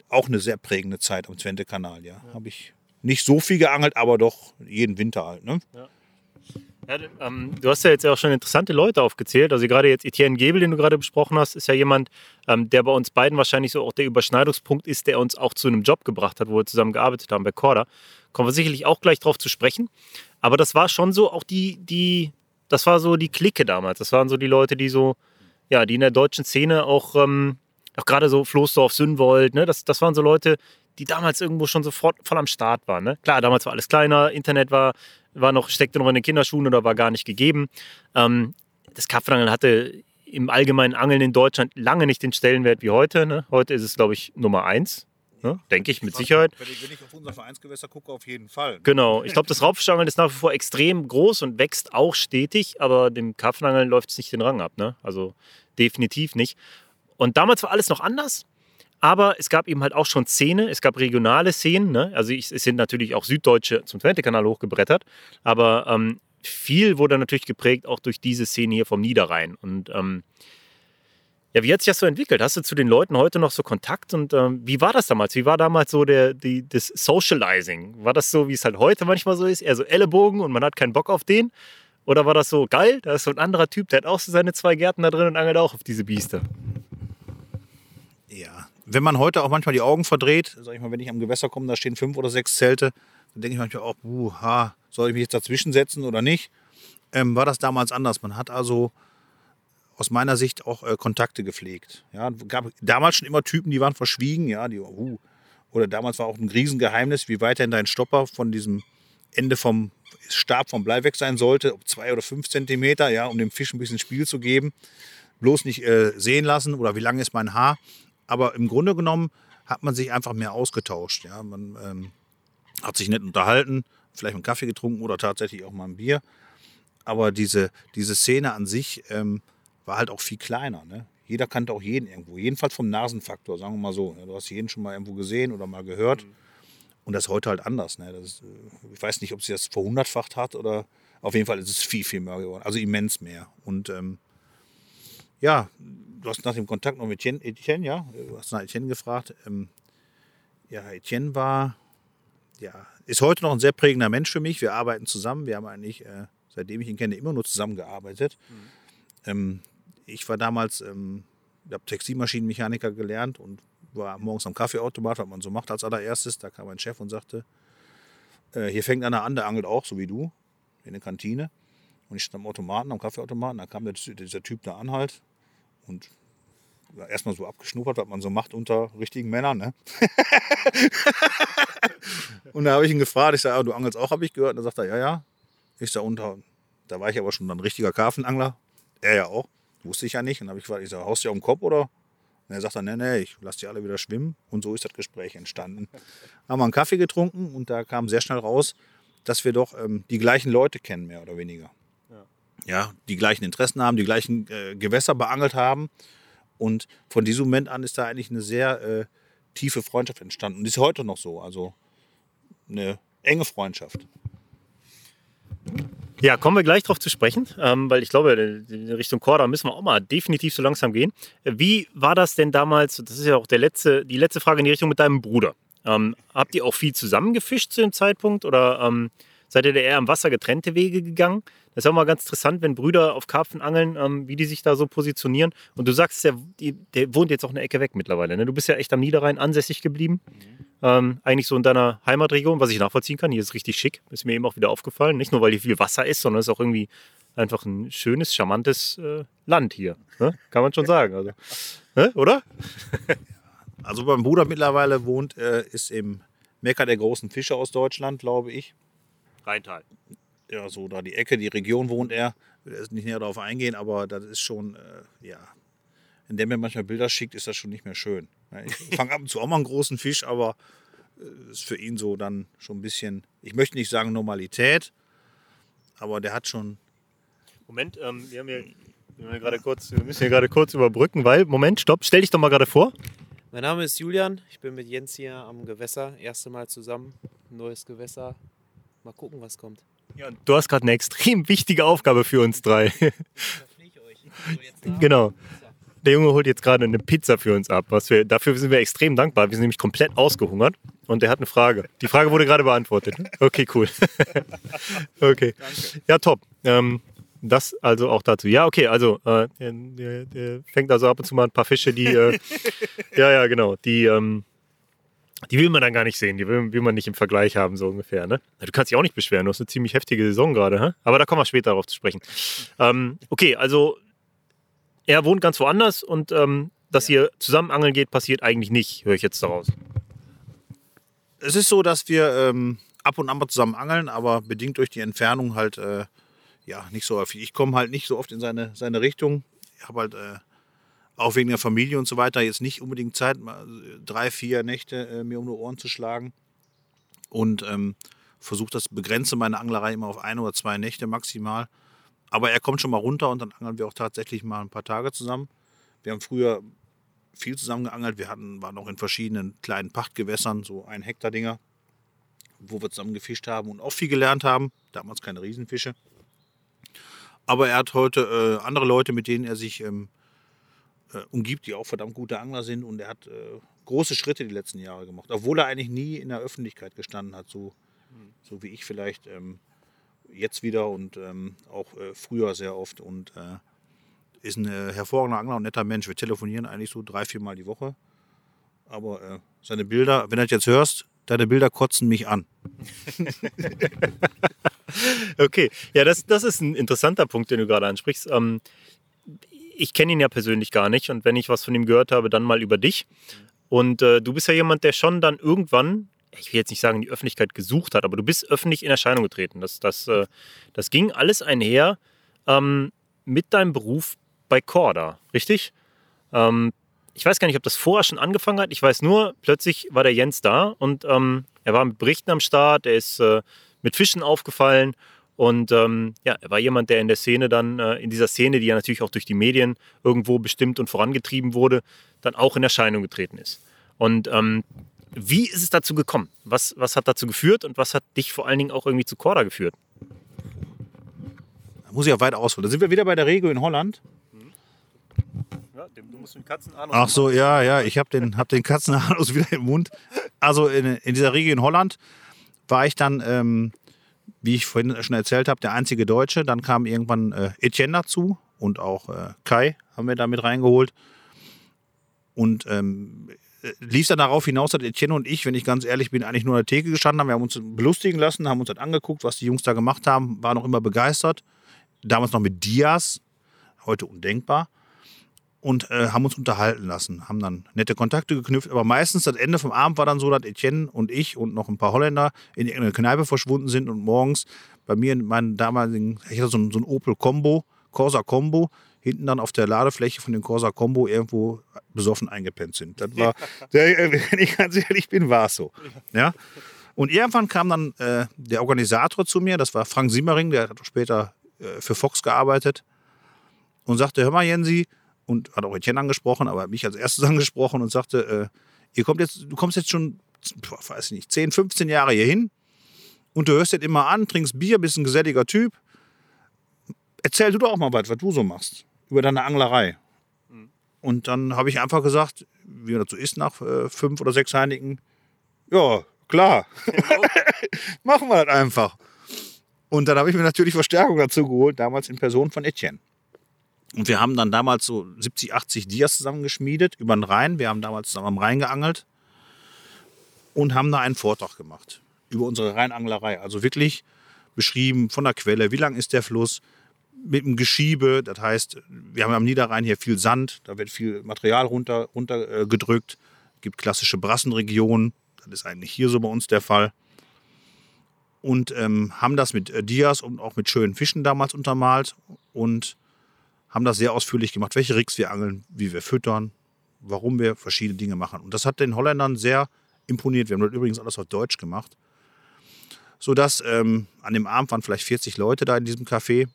auch eine sehr prägende Zeit am Twente-Kanal. Ja. ja. Habe ich nicht so viel geangelt, aber doch jeden Winter halt. Ne? Ja. Ja, ähm, du hast ja jetzt auch schon interessante Leute aufgezählt. Also gerade jetzt Etienne Gebel, den du gerade besprochen hast, ist ja jemand, ähm, der bei uns beiden wahrscheinlich so auch der Überschneidungspunkt ist, der uns auch zu einem Job gebracht hat, wo wir zusammen gearbeitet haben bei Corda. Kommen wir sicherlich auch gleich drauf zu sprechen. Aber das war schon so auch die, die, das war so die Clique damals. Das waren so die Leute, die so ja, die in der deutschen Szene auch, ähm, auch gerade so Floßdorf, Sünwold, ne, das, das waren so Leute, die damals irgendwo schon sofort voll am Start waren. Ne? Klar, damals war alles kleiner, Internet war, war noch, steckte noch in den Kinderschuhen oder war gar nicht gegeben. Ähm, das Kapfrangeln hatte im allgemeinen Angeln in Deutschland lange nicht den Stellenwert wie heute. Ne? Heute ist es, glaube ich, Nummer eins. Ne? Denke ich mit Sicherheit. Wenn ich, wenn ich auf unser Vereinsgewässer gucke, auf jeden Fall. Genau. Ich glaube, das Raubfischangeln ist nach wie vor extrem groß und wächst auch stetig, aber dem Karpfenangeln läuft es nicht den Rang ab. Ne? Also definitiv nicht. Und damals war alles noch anders. Aber es gab eben halt auch schon Szene, es gab regionale Szenen. Ne? Also es sind natürlich auch Süddeutsche zum Twente-Kanal hochgebrettert. Aber ähm, viel wurde natürlich geprägt auch durch diese Szene hier vom Niederrhein. Und ähm, ja, wie hat sich das so entwickelt? Hast du zu den Leuten heute noch so Kontakt und ähm, wie war das damals? Wie war damals so der, die, das Socializing? War das so, wie es halt heute manchmal so ist? Eher so Ellenbogen und man hat keinen Bock auf den? Oder war das so geil? Da ist so ein anderer Typ, der hat auch so seine zwei Gärten da drin und angelt auch auf diese Biester. Ja, wenn man heute auch manchmal die Augen verdreht, sag ich mal, wenn ich am Gewässer komme, da stehen fünf oder sechs Zelte, dann denke ich manchmal auch, uh, ha, soll ich mich jetzt dazwischen setzen oder nicht? Ähm, war das damals anders. Man hat also aus meiner Sicht auch äh, Kontakte gepflegt. Ja, gab damals schon immer Typen, die waren verschwiegen, ja, die, uh, oder damals war auch ein Riesengeheimnis, wie weit denn dein Stopper von diesem Ende vom Stab vom Blei weg sein sollte, ob zwei oder fünf Zentimeter, ja, um dem Fisch ein bisschen Spiel zu geben. Bloß nicht äh, sehen lassen oder wie lang ist mein Haar. Aber im Grunde genommen hat man sich einfach mehr ausgetauscht. Ja. Man ähm, hat sich nett unterhalten, vielleicht einen Kaffee getrunken oder tatsächlich auch mal ein Bier. Aber diese, diese Szene an sich, ähm, war halt auch viel kleiner. Ne? jeder kannte auch jeden irgendwo. Jedenfalls vom Nasenfaktor, sagen wir mal so. Ja, du hast jeden schon mal irgendwo gesehen oder mal gehört. Mhm. Und das ist heute halt anders. Ne? Ist, äh, ich weiß nicht, ob sie das verhundertfacht hat oder auf jeden Fall ist es viel, viel mehr geworden. Also immens mehr. Und ähm, ja, du hast nach dem Kontakt noch mit Etienne, Etienne ja, du hast nach Etienne gefragt. Ähm, ja, Etienne war, ja, ist heute noch ein sehr prägender Mensch für mich. Wir arbeiten zusammen. Wir haben eigentlich, äh, seitdem ich ihn kenne, immer nur zusammengearbeitet. Mhm. Ähm, ich war damals, ähm, ich habe Textilmaschinenmechaniker gelernt und war morgens am Kaffeeautomat, was man so macht als allererstes. Da kam mein Chef und sagte, äh, hier fängt einer an, der angelt auch, so wie du, in der Kantine. Und ich stand am Automaten, am Kaffeeautomaten, da kam der, dieser Typ da an halt und erstmal so abgeschnuppert, was man so macht unter richtigen Männern. Ne? und da habe ich ihn gefragt, ich sage, ah, du angelst auch, habe ich gehört. Und da sagt er, ja, ja. Ich sage, unter, da war ich aber schon ein richtiger Karpfenangler. Er ja auch. Wusste ich ja nicht. Und dann habe ich gefragt, ich sage, haust du auf den Kopf oder? Und er sagt dann, nee, nee, ich lasse die alle wieder schwimmen. Und so ist das Gespräch entstanden. haben wir einen Kaffee getrunken und da kam sehr schnell raus, dass wir doch ähm, die gleichen Leute kennen, mehr oder weniger. Ja, ja die gleichen Interessen haben, die gleichen äh, Gewässer beangelt haben. Und von diesem Moment an ist da eigentlich eine sehr äh, tiefe Freundschaft entstanden. Und ist heute noch so. Also eine enge Freundschaft. Ja, kommen wir gleich drauf zu sprechen, ähm, weil ich glaube, in Richtung Korda müssen wir auch mal definitiv so langsam gehen. Wie war das denn damals? Das ist ja auch der letzte, die letzte Frage in die Richtung mit deinem Bruder. Ähm, habt ihr auch viel zusammengefischt zu dem Zeitpunkt oder ähm, seid ihr eher am Wasser getrennte Wege gegangen? Das ist auch mal ganz interessant, wenn Brüder auf Karpfen angeln, ähm, wie die sich da so positionieren. Und du sagst, der, der wohnt jetzt auch eine Ecke weg mittlerweile. Ne? Du bist ja echt am Niederrhein ansässig geblieben. Mhm. Ähm, eigentlich so in deiner Heimatregion, was ich nachvollziehen kann. Hier ist richtig schick. Ist mir eben auch wieder aufgefallen. Nicht nur, weil hier viel Wasser ist, sondern es ist auch irgendwie einfach ein schönes, charmantes äh, Land hier. Ne? Kann man schon sagen. Also, ne? Oder? Also mein Bruder mittlerweile wohnt, äh, ist im Mekka der großen Fische aus Deutschland, glaube ich. Rheintal. Ja, so da die Ecke, die Region wohnt er. Ich will jetzt nicht näher darauf eingehen, aber das ist schon, äh, ja, wenn der mir manchmal Bilder schickt, ist das schon nicht mehr schön. Ich fange ab und zu auch mal einen großen Fisch, aber äh, ist für ihn so dann schon ein bisschen, ich möchte nicht sagen Normalität, aber der hat schon. Moment, ähm, wir, haben hier, wir, haben gerade kurz, wir müssen hier gerade kurz überbrücken, weil, Moment, stopp, stell dich doch mal gerade vor. Mein Name ist Julian, ich bin mit Jens hier am Gewässer, erste Mal zusammen, neues Gewässer. Mal gucken, was kommt. Ja, du hast gerade eine extrem wichtige Aufgabe für uns drei. Genau. Der Junge holt jetzt gerade eine Pizza für uns ab. Was wir, dafür sind wir extrem dankbar. Wir sind nämlich komplett ausgehungert und er hat eine Frage. Die Frage wurde gerade beantwortet. Okay, cool. okay. Danke. Ja, top. Ähm, das also auch dazu. Ja, okay, also äh, der, der, fängt also ab und zu mal ein paar Fische, die, äh, ja, ja, genau, die, ähm, die will man dann gar nicht sehen, die will, will, man nicht im Vergleich haben, so ungefähr. Ne? Du kannst dich auch nicht beschweren, du hast eine ziemlich heftige Saison gerade, aber da kommen wir später darauf zu sprechen. Ähm, okay, also er wohnt ganz woanders und ähm, dass ja. ihr zusammen angeln geht, passiert eigentlich nicht, höre ich jetzt daraus. Es ist so, dass wir ähm, ab und an mal zusammen angeln, aber bedingt durch die Entfernung halt äh, ja nicht so häufig. Ich komme halt nicht so oft in seine, seine Richtung. Ich habe halt äh, auch wegen der Familie und so weiter jetzt nicht unbedingt Zeit, mal drei, vier Nächte äh, mir um die Ohren zu schlagen. Und ähm, versuche das, begrenze meine Anglerei immer auf ein oder zwei Nächte maximal. Aber er kommt schon mal runter und dann angeln wir auch tatsächlich mal ein paar Tage zusammen. Wir haben früher viel zusammen geangelt. Wir hatten, waren auch in verschiedenen kleinen Pachtgewässern, so ein Hektar Dinger, wo wir zusammen gefischt haben und auch viel gelernt haben. Damals keine Riesenfische. Aber er hat heute äh, andere Leute, mit denen er sich ähm, äh, umgibt, die auch verdammt gute Angler sind. Und er hat äh, große Schritte die letzten Jahre gemacht, obwohl er eigentlich nie in der Öffentlichkeit gestanden hat, so, so wie ich vielleicht. Ähm, jetzt wieder und ähm, auch äh, früher sehr oft und äh, ist ein äh, hervorragender Angler und netter Mensch. Wir telefonieren eigentlich so drei, vier Mal die Woche. Aber äh, seine Bilder, wenn du das jetzt hörst, deine Bilder kotzen mich an. okay, ja, das, das ist ein interessanter Punkt, den du gerade ansprichst. Ähm, ich kenne ihn ja persönlich gar nicht und wenn ich was von ihm gehört habe, dann mal über dich. Und äh, du bist ja jemand, der schon dann irgendwann ich will jetzt nicht sagen, die Öffentlichkeit gesucht hat, aber du bist öffentlich in Erscheinung getreten. Das, das, äh, das ging alles einher ähm, mit deinem Beruf bei Corda, richtig? Ähm, ich weiß gar nicht, ob das vorher schon angefangen hat. Ich weiß nur, plötzlich war der Jens da und ähm, er war mit Berichten am Start, er ist äh, mit Fischen aufgefallen Und ähm, ja, er war jemand, der in der Szene dann, äh, in dieser Szene, die ja natürlich auch durch die Medien irgendwo bestimmt und vorangetrieben wurde, dann auch in Erscheinung getreten ist. Und ähm, wie ist es dazu gekommen? Was, was hat dazu geführt und was hat dich vor allen Dingen auch irgendwie zu Korda geführt? Da muss ich ja weit ausholen. Da sind wir wieder bei der Regel in Holland. Ja, du musst den Katzenanus Ach so, ja, ja, ich habe den, hab den Katzenanus wieder im Mund. Also in, in dieser Regel in Holland war ich dann, ähm, wie ich vorhin schon erzählt habe, der einzige Deutsche. Dann kam irgendwann äh, Etienne dazu und auch äh, Kai haben wir da mit reingeholt. Und ähm, lief dann darauf hinaus, dass Etienne und ich, wenn ich ganz ehrlich bin, eigentlich nur an der Theke gestanden haben. Wir haben uns belustigen lassen, haben uns das angeguckt, was die Jungs da gemacht haben, waren noch immer begeistert. Damals noch mit Dias, heute undenkbar. Und äh, haben uns unterhalten lassen, haben dann nette Kontakte geknüpft. Aber meistens, das Ende vom Abend war dann so, dass Etienne und ich und noch ein paar Holländer in irgendeine Kneipe verschwunden sind und morgens bei mir in meinem damaligen, ich hatte so ein, so ein Opel Combo, Corsa Combo, hinten dann auf der Ladefläche von dem Corsa Combo irgendwo besoffen eingepennt sind. Das war, der, wenn ich ganz ehrlich bin, war es so. Ja. Und irgendwann kam dann äh, der Organisator zu mir, das war Frank Simmering, der hat später äh, für Fox gearbeitet, und sagte: Hör mal, Jensi, und hat auch Etienne angesprochen, aber mich als erstes angesprochen und sagte: äh, ihr kommt jetzt, Du kommst jetzt schon, weiß ich nicht, 10, 15 Jahre hier hin und du hörst jetzt immer an, trinkst Bier, bist ein geselliger Typ. Erzähl du doch auch mal was, was du so machst über deine Anglerei. Und dann habe ich einfach gesagt, wie das so ist nach äh, fünf oder sechs Heinigen, ja, klar, machen wir das einfach. Und dann habe ich mir natürlich Verstärkung dazu geholt, damals in Person von Etienne. Und wir haben dann damals so 70, 80 Dias zusammengeschmiedet über den Rhein. Wir haben damals zusammen am Rhein geangelt und haben da einen Vortrag gemacht über unsere Rheinanglerei. Also wirklich beschrieben von der Quelle, wie lang ist der Fluss, mit dem Geschiebe. Das heißt, wir haben am Niederrhein hier viel Sand, da wird viel Material runter, runter äh, gibt klassische Brassenregionen, das ist eigentlich hier so bei uns der Fall. Und ähm, haben das mit äh, Dias und auch mit schönen Fischen damals untermalt und haben das sehr ausführlich gemacht, welche Rigs wir angeln, wie wir füttern, warum wir verschiedene Dinge machen. Und das hat den Holländern sehr imponiert. Wir haben das übrigens alles auf Deutsch gemacht. Sodass ähm, an dem Abend waren vielleicht 40 Leute da in diesem Café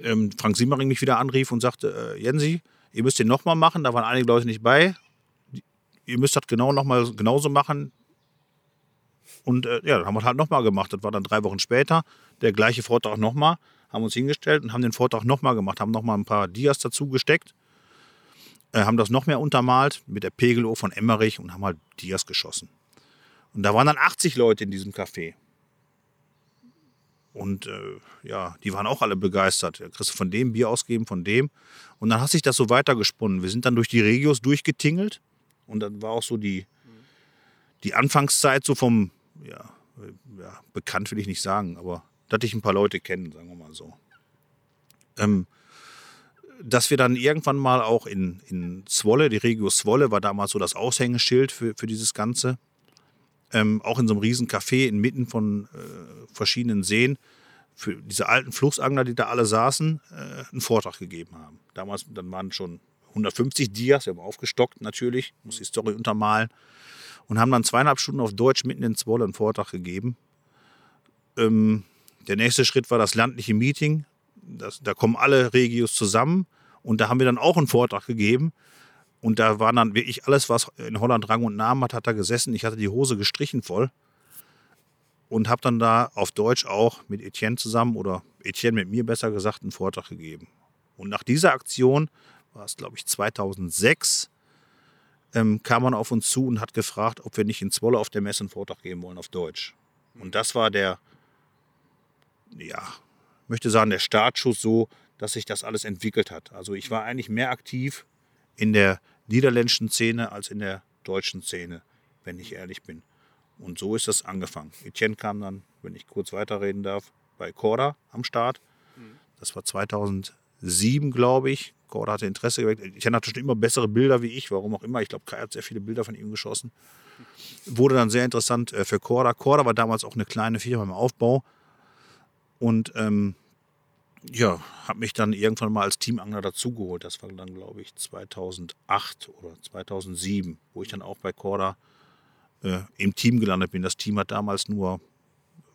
ähm, Frank Siemering mich wieder anrief und sagte, äh, Jensi, ihr müsst den nochmal machen, da waren einige Leute nicht bei. Ihr müsst das genau nochmal genauso machen. Und äh, ja, dann haben wir es halt nochmal gemacht. Das war dann drei Wochen später. Der gleiche Vortrag nochmal. Haben uns hingestellt und haben den Vortrag nochmal gemacht. Haben nochmal ein paar Dias dazu gesteckt. Äh, haben das noch mehr untermalt mit der Pegelohr von Emmerich und haben halt Dias geschossen. Und da waren dann 80 Leute in diesem Café. Und äh, ja, die waren auch alle begeistert. Ja, kriegst du von dem Bier ausgeben, von dem. Und dann hat sich das so weitergesponnen. Wir sind dann durch die Regios durchgetingelt. Und dann war auch so die, die Anfangszeit so vom, ja, ja, bekannt will ich nicht sagen, aber dass ich ein paar Leute kennen, sagen wir mal so. Ähm, dass wir dann irgendwann mal auch in, in Zwolle, die Regio Zwolle war damals so das Aushängeschild für, für dieses Ganze, ähm, auch in so einem riesen Café inmitten von äh, verschiedenen Seen für diese alten Flussangler, die da alle saßen, äh, einen Vortrag gegeben haben. Damals, dann waren schon 150 Dias, wir haben aufgestockt natürlich, muss die Story untermalen und haben dann zweieinhalb Stunden auf Deutsch mitten in Zwolle einen Vortrag gegeben. Ähm, der nächste Schritt war das landliche Meeting. Das, da kommen alle Regios zusammen und da haben wir dann auch einen Vortrag gegeben und da war dann wirklich alles, was in Holland Rang und Namen hat, hat da gesessen. Ich hatte die Hose gestrichen voll. Und habe dann da auf Deutsch auch mit Etienne zusammen oder Etienne mit mir besser gesagt einen Vortrag gegeben. Und nach dieser Aktion, war es glaube ich 2006, ähm, kam man auf uns zu und hat gefragt, ob wir nicht in Zwolle auf der Messe einen Vortrag geben wollen auf Deutsch. Und das war der, ja, möchte sagen, der Startschuss so, dass sich das alles entwickelt hat. Also ich war eigentlich mehr aktiv in der niederländischen Szene als in der deutschen Szene, wenn ich ehrlich bin. Und so ist das angefangen. Etienne kam dann, wenn ich kurz weiterreden darf, bei Corda am Start. Das war 2007, glaube ich. Corda hatte Interesse geweckt. Etienne hatte schon immer bessere Bilder wie ich, warum auch immer. Ich glaube, Kai hat sehr viele Bilder von ihm geschossen. Wurde dann sehr interessant äh, für Corda. Corda war damals auch eine kleine Firma im Aufbau. Und ähm, ja, habe mich dann irgendwann mal als Teamangler dazugeholt. Das war dann, glaube ich, 2008 oder 2007, wo ich dann auch bei Corda äh, im Team gelandet bin. Das Team hat damals nur,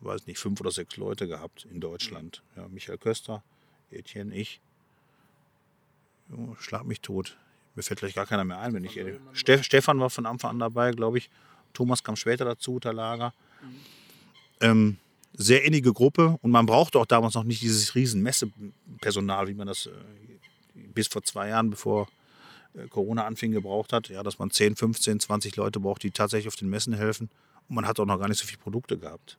weiß nicht, fünf oder sechs Leute gehabt in Deutschland. Ja, Michael Köster, Etienne, ich. Jo, schlag mich tot. Mir fällt gleich gar keiner mehr ein, wenn ich ehrlich Ste Stefan war von Anfang an dabei, glaube ich. Thomas kam später dazu, der Lager. Ähm, sehr innige Gruppe und man brauchte auch damals noch nicht dieses riesen Messepersonal, wie man das äh, bis vor zwei Jahren, bevor äh, Corona anfing, gebraucht hat. Ja, dass man 10, 15, 20 Leute braucht, die tatsächlich auf den Messen helfen. Und man hat auch noch gar nicht so viele Produkte gehabt.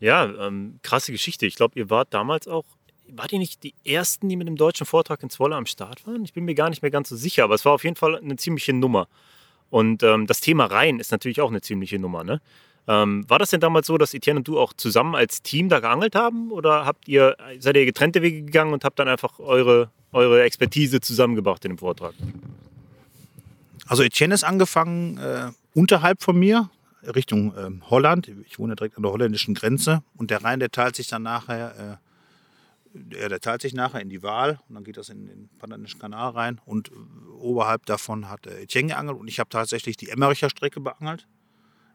Ja, ähm, krasse Geschichte. Ich glaube, ihr wart damals auch, wart ihr nicht die Ersten, die mit dem deutschen Vortrag in Zwolle am Start waren? Ich bin mir gar nicht mehr ganz so sicher, aber es war auf jeden Fall eine ziemliche Nummer. Und ähm, das Thema Rhein ist natürlich auch eine ziemliche Nummer. Ne? Ähm, war das denn damals so, dass Etienne und du auch zusammen als Team da geangelt haben? Oder habt ihr, seid ihr getrennte Wege gegangen und habt dann einfach eure, eure Expertise zusammengebracht in dem Vortrag? Also Etienne ist angefangen äh, unterhalb von mir, Richtung ähm, Holland. Ich wohne direkt an der holländischen Grenze. Und der Rhein, der teilt sich dann nachher, äh, der, teilt sich nachher in die Waal und dann geht das in den Panamischen Kanal rein. Und oberhalb davon hat äh, Etienne geangelt und ich habe tatsächlich die Emmericher Strecke beangelt.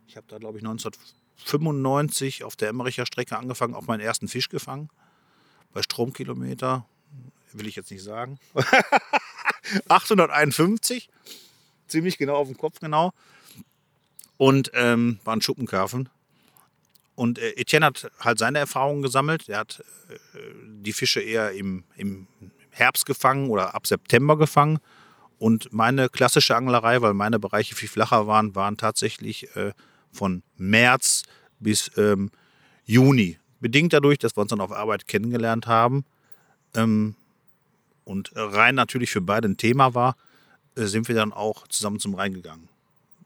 Ich habe da, glaube ich, 1995 auf der Emmericher Strecke angefangen, auch meinen ersten Fisch gefangen. Bei Stromkilometer, will ich jetzt nicht sagen. 851, ziemlich genau auf dem Kopf genau. Und ähm, war ein Schuppenkarpfen. Und äh, Etienne hat halt seine Erfahrungen gesammelt. Er hat äh, die Fische eher im, im Herbst gefangen oder ab September gefangen. Und meine klassische Anglerei, weil meine Bereiche viel flacher waren, waren tatsächlich äh, von März bis ähm, Juni. Bedingt dadurch, dass wir uns dann auf Arbeit kennengelernt haben ähm, und rein natürlich für beide ein Thema war, äh, sind wir dann auch zusammen zum Rhein gegangen.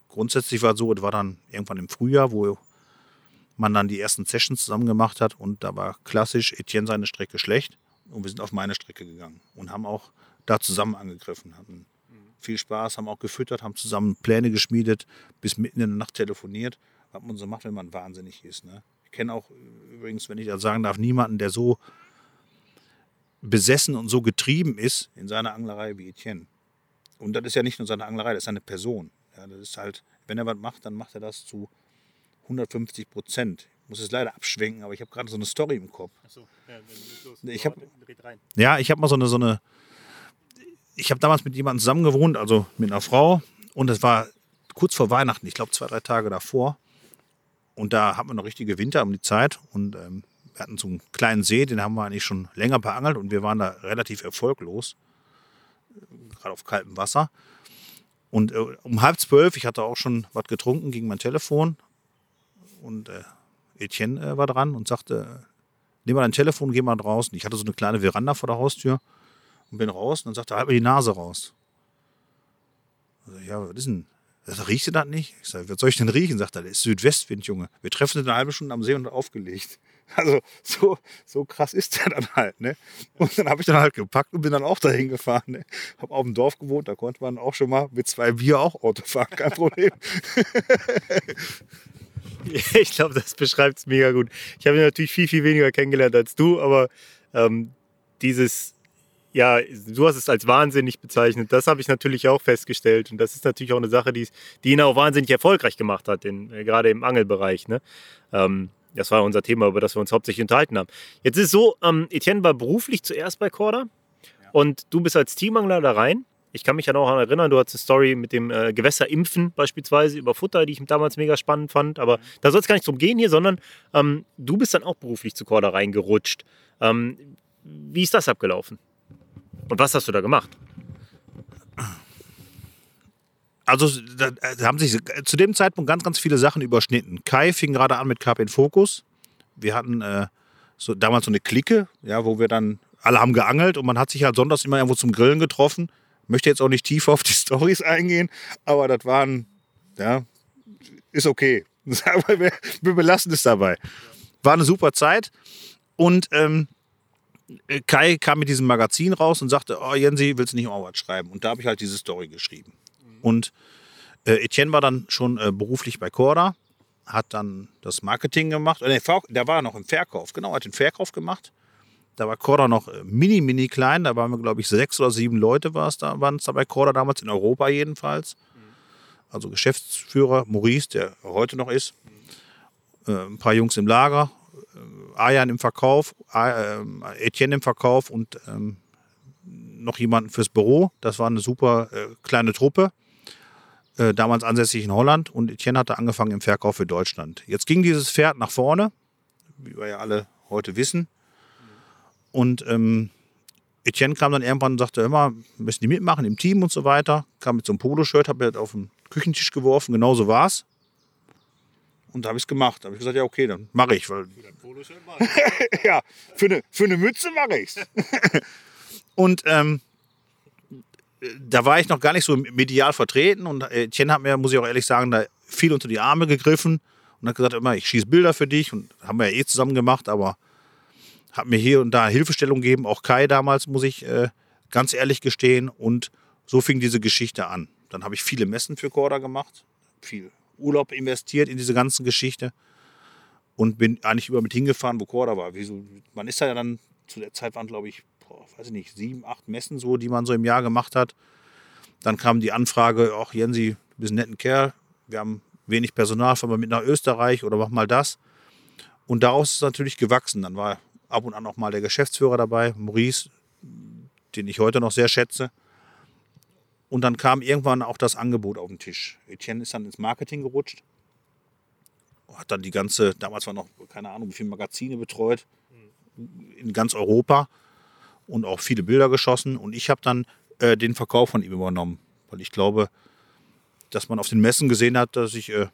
Grundsätzlich war es so, es war dann irgendwann im Frühjahr, wo man dann die ersten Sessions zusammen gemacht hat und da war klassisch Etienne seine Strecke schlecht und wir sind auf meine Strecke gegangen und haben auch da zusammen angegriffen, hatten viel Spaß, haben auch gefüttert, haben zusammen Pläne geschmiedet, bis mitten in der Nacht telefoniert, was man so macht, wenn man wahnsinnig ist. Ne? Ich kenne auch übrigens, wenn ich das sagen darf, niemanden, der so besessen und so getrieben ist in seiner Anglerei wie Etienne. Und das ist ja nicht nur seine Anglerei, das ist eine Person. Ja, das ist halt, wenn er was macht, dann macht er das zu 150 Prozent. Ich muss es leider abschwenken, aber ich habe gerade so eine Story im Kopf. Ach so, ja, los. Ich habe ja, ich habe mal so eine, so eine ich habe damals mit jemandem zusammen gewohnt, also mit einer Frau. Und es war kurz vor Weihnachten, ich glaube zwei, drei Tage davor. Und da hatten wir noch richtige Winter um die Zeit. Und ähm, wir hatten so einen kleinen See, den haben wir eigentlich schon länger beangelt. Und wir waren da relativ erfolglos, gerade auf kaltem Wasser. Und äh, um halb zwölf, ich hatte auch schon was getrunken, ging mein Telefon. Und äh, Etienne äh, war dran und sagte, nimm mal dein Telefon, geh mal draußen. Ich hatte so eine kleine Veranda vor der Haustür und bin raus und dann sagt er, halt mir die Nase raus. Also, ja, was ist denn? Das riechst du das nicht? Ich sage, was soll ich denn riechen? Sagt er, das ist Südwestwind, Junge. Wir treffen uns eine halbe Stunde am See und aufgelegt. Also so, so krass ist der dann halt. Ne? Und dann habe ich dann halt gepackt und bin dann auch dahin gefahren. Ne? Habe auf dem Dorf gewohnt, da konnte man auch schon mal mit zwei Bier auch Auto fahren, kein Problem. ich glaube, das beschreibt es mega gut. Ich habe ihn natürlich viel, viel weniger kennengelernt als du, aber ähm, dieses ja, du hast es als wahnsinnig bezeichnet. Das habe ich natürlich auch festgestellt. Und das ist natürlich auch eine Sache, die, die ihn auch wahnsinnig erfolgreich gemacht hat, in, äh, gerade im Angelbereich. Ne? Ähm, das war unser Thema, über das wir uns hauptsächlich unterhalten haben. Jetzt ist es so, ähm, Etienne war beruflich zuerst bei Corda ja. und du bist als Teamangler da rein. Ich kann mich ja noch erinnern, du hattest eine Story mit dem äh, Gewässerimpfen beispielsweise über Futter, die ich damals mega spannend fand. Aber mhm. da soll es gar nicht drum gehen hier, sondern ähm, du bist dann auch beruflich zu Corda reingerutscht. Ähm, wie ist das abgelaufen? Und was hast du da gemacht? Also da, haben sich zu dem Zeitpunkt ganz, ganz viele Sachen überschnitten. Kai fing gerade an mit Carp in Focus. Wir hatten äh, so, damals so eine Clique, ja, wo wir dann, alle haben geangelt und man hat sich halt sonntags immer irgendwo zum Grillen getroffen. Möchte jetzt auch nicht tiefer auf die Stories eingehen, aber das waren, ja, ist okay. wir, belassen es dabei. War eine super Zeit und ähm, äh, Kai kam mit diesem Magazin raus und sagte, oh Jensi, willst du nicht auch was schreiben? Und da habe ich halt diese Story geschrieben. Mhm. Und äh, Etienne war dann schon äh, beruflich bei Corda, hat dann das Marketing gemacht. Äh, der war noch im Verkauf, genau, hat den Verkauf gemacht. Da war Corda noch äh, mini, mini klein. Da waren wir, glaube ich, sechs oder sieben Leute da, waren es da bei Corda damals, in Europa jedenfalls. Mhm. Also Geschäftsführer Maurice, der heute noch ist. äh, ein paar Jungs im Lager, Ayan im Verkauf, äh, Etienne im Verkauf und ähm, noch jemanden fürs Büro. Das war eine super äh, kleine Truppe, äh, damals ansässig in Holland und Etienne hatte angefangen im Verkauf für Deutschland. Jetzt ging dieses Pferd nach vorne, wie wir ja alle heute wissen. Und ähm, Etienne kam dann irgendwann und sagte immer, müssen die mitmachen im Team und so weiter. Kam mit so einem Poloshirt, habe mir auf den Küchentisch geworfen, genau so war's. Und da habe ich es gemacht. Da habe ich gesagt, ja, okay, dann mache ich. Weil, ja, für eine, für eine Mütze mache ich's. und ähm, da war ich noch gar nicht so medial vertreten. Und Etienne hat mir, muss ich auch ehrlich sagen, da viel unter die Arme gegriffen und hat gesagt, immer, ich schieße Bilder für dich. Und haben wir ja eh zusammen gemacht, aber hat mir hier und da Hilfestellung gegeben. Auch Kai damals, muss ich äh, ganz ehrlich gestehen. Und so fing diese Geschichte an. Dann habe ich viele Messen für Corda gemacht, viel Urlaub investiert in diese ganze Geschichte und bin eigentlich über mit hingefahren, wo Corda war. Wieso? Man ist ja dann, zu der Zeit waren glaube ich, boah, weiß ich nicht, sieben, acht Messen so, die man so im Jahr gemacht hat. Dann kam die Anfrage, ach Jensi, du bist ein netter Kerl, wir haben wenig Personal, fahren wir mit nach Österreich oder mach mal das. Und daraus ist es natürlich gewachsen. Dann war ab und an auch mal der Geschäftsführer dabei, Maurice, den ich heute noch sehr schätze. Und dann kam irgendwann auch das Angebot auf den Tisch. Etienne ist dann ins Marketing gerutscht, hat dann die ganze, damals war noch keine Ahnung, wie viele Magazine betreut, in ganz Europa und auch viele Bilder geschossen. Und ich habe dann äh, den Verkauf von ihm übernommen, weil ich glaube, dass man auf den Messen gesehen hat, dass ich, äh,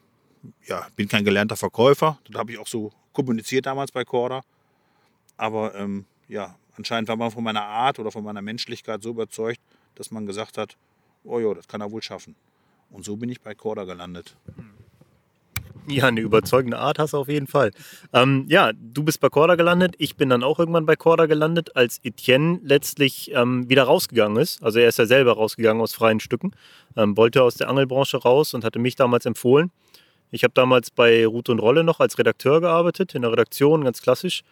ja, bin kein gelernter Verkäufer. Das habe ich auch so kommuniziert damals bei Corda. Aber ähm, ja, anscheinend war man von meiner Art oder von meiner Menschlichkeit so überzeugt, dass man gesagt hat, oh ja, das kann er wohl schaffen. Und so bin ich bei Corda gelandet. Ja, eine überzeugende Art hast du auf jeden Fall. Ähm, ja, du bist bei Corda gelandet. Ich bin dann auch irgendwann bei Corda gelandet, als Etienne letztlich ähm, wieder rausgegangen ist. Also er ist ja selber rausgegangen aus freien Stücken, ähm, wollte aus der Angelbranche raus und hatte mich damals empfohlen. Ich habe damals bei Route und Rolle noch als Redakteur gearbeitet, in der Redaktion, ganz klassisch.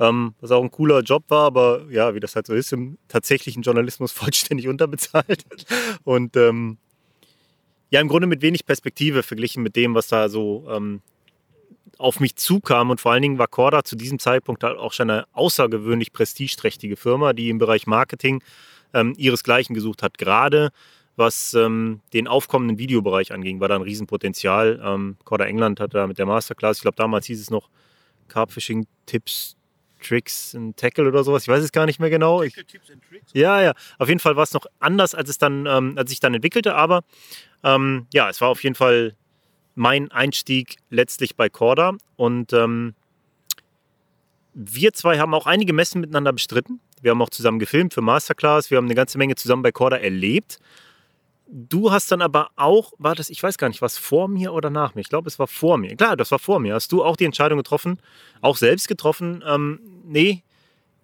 Ähm, was auch ein cooler Job war, aber ja, wie das halt so ist, im tatsächlichen Journalismus vollständig unterbezahlt. Und ähm, ja, im Grunde mit wenig Perspektive verglichen mit dem, was da so ähm, auf mich zukam. Und vor allen Dingen war Corda zu diesem Zeitpunkt halt auch schon eine außergewöhnlich prestigeträchtige Firma, die im Bereich Marketing ähm, ihresgleichen gesucht hat. Gerade was ähm, den aufkommenden Videobereich anging, war da ein Riesenpotenzial. Ähm, Corda England hat da mit der Masterclass, ich glaube damals hieß es noch Carpfishing Tipps Tricks and Tackle oder sowas. Ich weiß es gar nicht mehr genau. Ich, ja, ja. Auf jeden Fall war es noch anders, als es dann, ähm, als ich dann entwickelte. Aber ähm, ja, es war auf jeden Fall mein Einstieg letztlich bei Corda. Und ähm, wir zwei haben auch einige Messen miteinander bestritten. Wir haben auch zusammen gefilmt für Masterclass. Wir haben eine ganze Menge zusammen bei Corda erlebt. Du hast dann aber auch, war das, ich weiß gar nicht, was vor mir oder nach mir? Ich glaube, es war vor mir. Klar, das war vor mir. Hast du auch die Entscheidung getroffen, auch selbst getroffen, ähm, nee,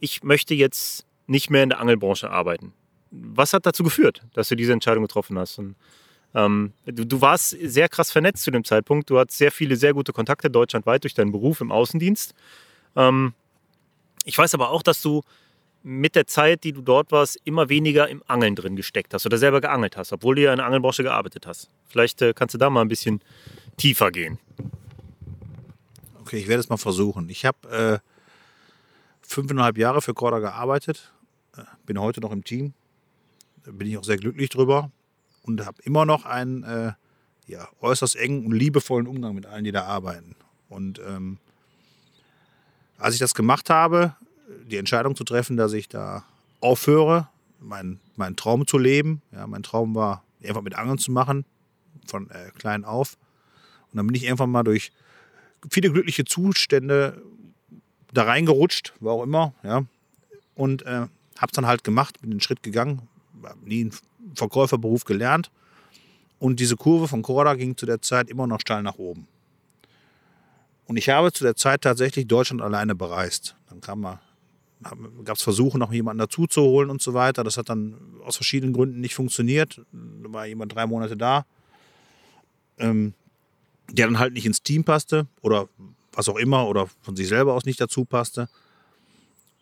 ich möchte jetzt nicht mehr in der Angelbranche arbeiten. Was hat dazu geführt, dass du diese Entscheidung getroffen hast? Und, ähm, du, du, warst sehr krass vernetzt zu dem Zeitpunkt. Du hattest sehr viele, sehr gute Kontakte deutschlandweit durch deinen Beruf im Außendienst. Ähm, ich weiß aber auch, dass du mit der Zeit, die du dort warst, immer weniger im Angeln drin gesteckt hast oder selber geangelt hast, obwohl du ja in der Angelbranche gearbeitet hast. Vielleicht äh, kannst du da mal ein bisschen tiefer gehen. Okay, ich werde es mal versuchen. Ich habe äh, fünfeinhalb Jahre für Corda gearbeitet, äh, bin heute noch im Team, bin ich auch sehr glücklich drüber und habe immer noch einen äh, ja, äußerst engen und liebevollen Umgang mit allen, die da arbeiten. Und ähm, als ich das gemacht habe, die Entscheidung zu treffen, dass ich da aufhöre, meinen mein Traum zu leben. Ja, mein Traum war, einfach mit Angeln zu machen, von äh, klein auf. Und dann bin ich irgendwann mal durch viele glückliche Zustände da reingerutscht, war auch immer, ja. Und äh, habe es dann halt gemacht, bin den Schritt gegangen, habe nie einen Verkäuferberuf gelernt. Und diese Kurve von Corda ging zu der Zeit immer noch steil nach oben. Und ich habe zu der Zeit tatsächlich Deutschland alleine bereist. Dann kam mal gab es Versuche, noch jemanden dazu zu holen und so weiter. Das hat dann aus verschiedenen Gründen nicht funktioniert. Da war jemand drei Monate da, ähm, der dann halt nicht ins Team passte oder was auch immer oder von sich selber aus nicht dazu passte.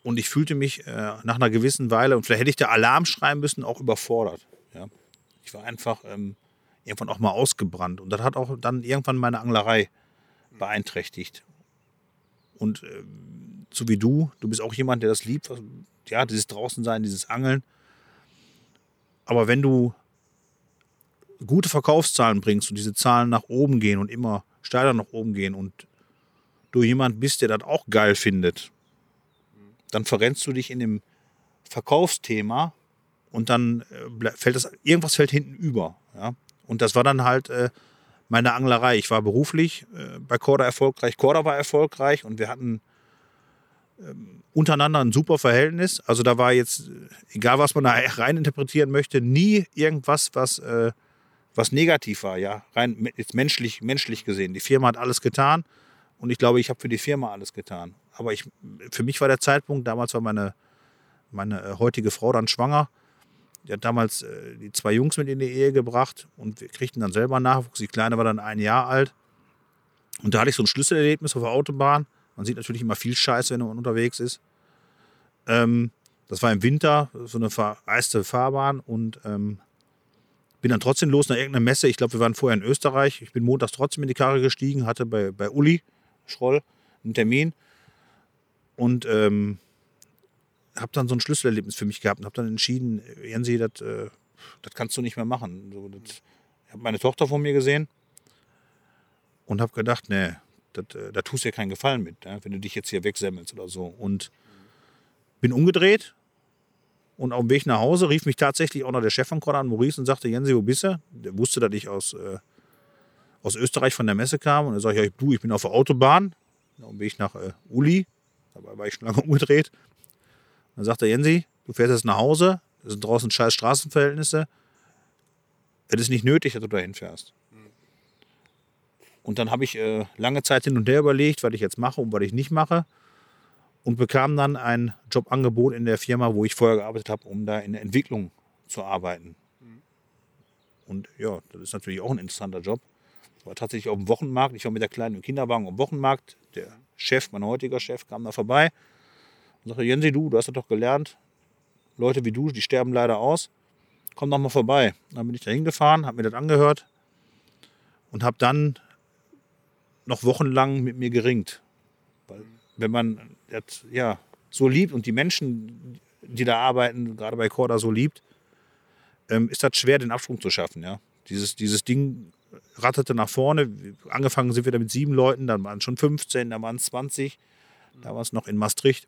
Und ich fühlte mich äh, nach einer gewissen Weile, und vielleicht hätte ich da Alarm schreiben müssen, auch überfordert. Ja. Ich war einfach ähm, irgendwann auch mal ausgebrannt. Und das hat auch dann irgendwann meine Anglerei beeinträchtigt. Und äh, so wie du, du bist auch jemand, der das liebt, ja, dieses Draußensein, dieses Angeln. Aber wenn du gute Verkaufszahlen bringst und diese Zahlen nach oben gehen und immer steiler nach oben gehen und du jemand bist, der das auch geil findet, dann verrennst du dich in dem Verkaufsthema und dann äh, fällt das, irgendwas fällt hinten über. Ja? Und das war dann halt äh, meine Anglerei. Ich war beruflich äh, bei Korda erfolgreich, Korda war erfolgreich und wir hatten untereinander ein super Verhältnis. Also da war jetzt, egal was man da rein interpretieren möchte, nie irgendwas, was, äh, was negativ war, ja, rein jetzt menschlich, menschlich gesehen. Die Firma hat alles getan und ich glaube, ich habe für die Firma alles getan. Aber ich, für mich war der Zeitpunkt, damals war meine, meine äh, heutige Frau dann schwanger. Die hat damals äh, die zwei Jungs mit in die Ehe gebracht und wir kriegten dann selber Nachwuchs. Die Kleine war dann ein Jahr alt. Und da hatte ich so ein Schlüsselerlebnis auf der Autobahn. Man sieht natürlich immer viel Scheiße, wenn man unterwegs ist. Ähm, das war im Winter, so eine vereiste Fahrbahn und ähm, bin dann trotzdem los nach irgendeiner Messe. Ich glaube, wir waren vorher in Österreich. Ich bin montags trotzdem in die Karre gestiegen, hatte bei, bei Uli Schroll einen Termin und ähm, habe dann so ein Schlüsselerlebnis für mich gehabt und habe dann entschieden, äh, Jensi, das äh, kannst du nicht mehr machen. So, ich habe meine Tochter vor mir gesehen und habe gedacht, nee, das, äh, da tust du dir keinen Gefallen mit, ja, wenn du dich jetzt hier wegsemmelst oder so. Und bin umgedreht und auf dem Weg nach Hause rief mich tatsächlich auch noch der Chef von an, Maurice, und sagte, Jensi, wo bist du? Der wusste, dass ich aus, äh, aus Österreich von der Messe kam. Und er sagte, ja, du, ich bin auf der Autobahn. Auf dem Weg nach äh, Uli. Dabei war ich schon lange umgedreht. Dann sagt er, Jensi, du fährst jetzt nach Hause. Es sind draußen scheiß Straßenverhältnisse. Es ist nicht nötig, dass du dahin fährst. Und dann habe ich äh, lange Zeit hin und her überlegt, was ich jetzt mache und was ich nicht mache. Und bekam dann ein Jobangebot in der Firma, wo ich vorher gearbeitet habe, um da in der Entwicklung zu arbeiten. Und ja, das ist natürlich auch ein interessanter Job. War tatsächlich auf dem Wochenmarkt. Ich war mit der Kleinen im Kinderwagen am Wochenmarkt. Der Chef, mein heutiger Chef, kam da vorbei und sagte: Jensi, du, du hast das doch gelernt. Leute wie du, die sterben leider aus. Komm doch mal vorbei. Dann bin ich da hingefahren, habe mir das angehört und habe dann noch wochenlang mit mir geringt. Weil, wenn man das ja, so liebt und die Menschen, die da arbeiten, gerade bei Corda so liebt, ähm, ist das schwer, den Absprung zu schaffen. Ja? Dieses, dieses Ding ratterte nach vorne. Angefangen sind wir da mit sieben Leuten, dann waren es schon 15, dann waren es 20. Da war es noch in Maastricht.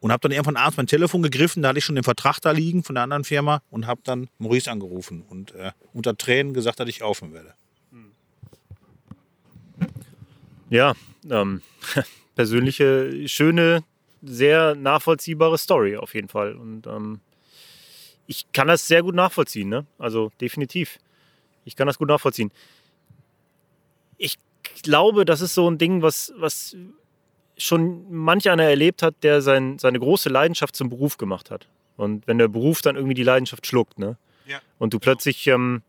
Und habe dann irgendwann abends mein Telefon gegriffen, da hatte ich schon den Vertrag da liegen von der anderen Firma und habe dann Maurice angerufen und äh, unter Tränen gesagt, dass ich aufhören werde. Ja, ähm, persönliche, schöne, sehr nachvollziehbare Story auf jeden Fall. Und ähm, ich kann das sehr gut nachvollziehen, ne? Also definitiv. Ich kann das gut nachvollziehen. Ich glaube, das ist so ein Ding, was, was schon manch einer erlebt hat, der sein, seine große Leidenschaft zum Beruf gemacht hat. Und wenn der Beruf dann irgendwie die Leidenschaft schluckt, ne? Ja. Und du plötzlich, ähm,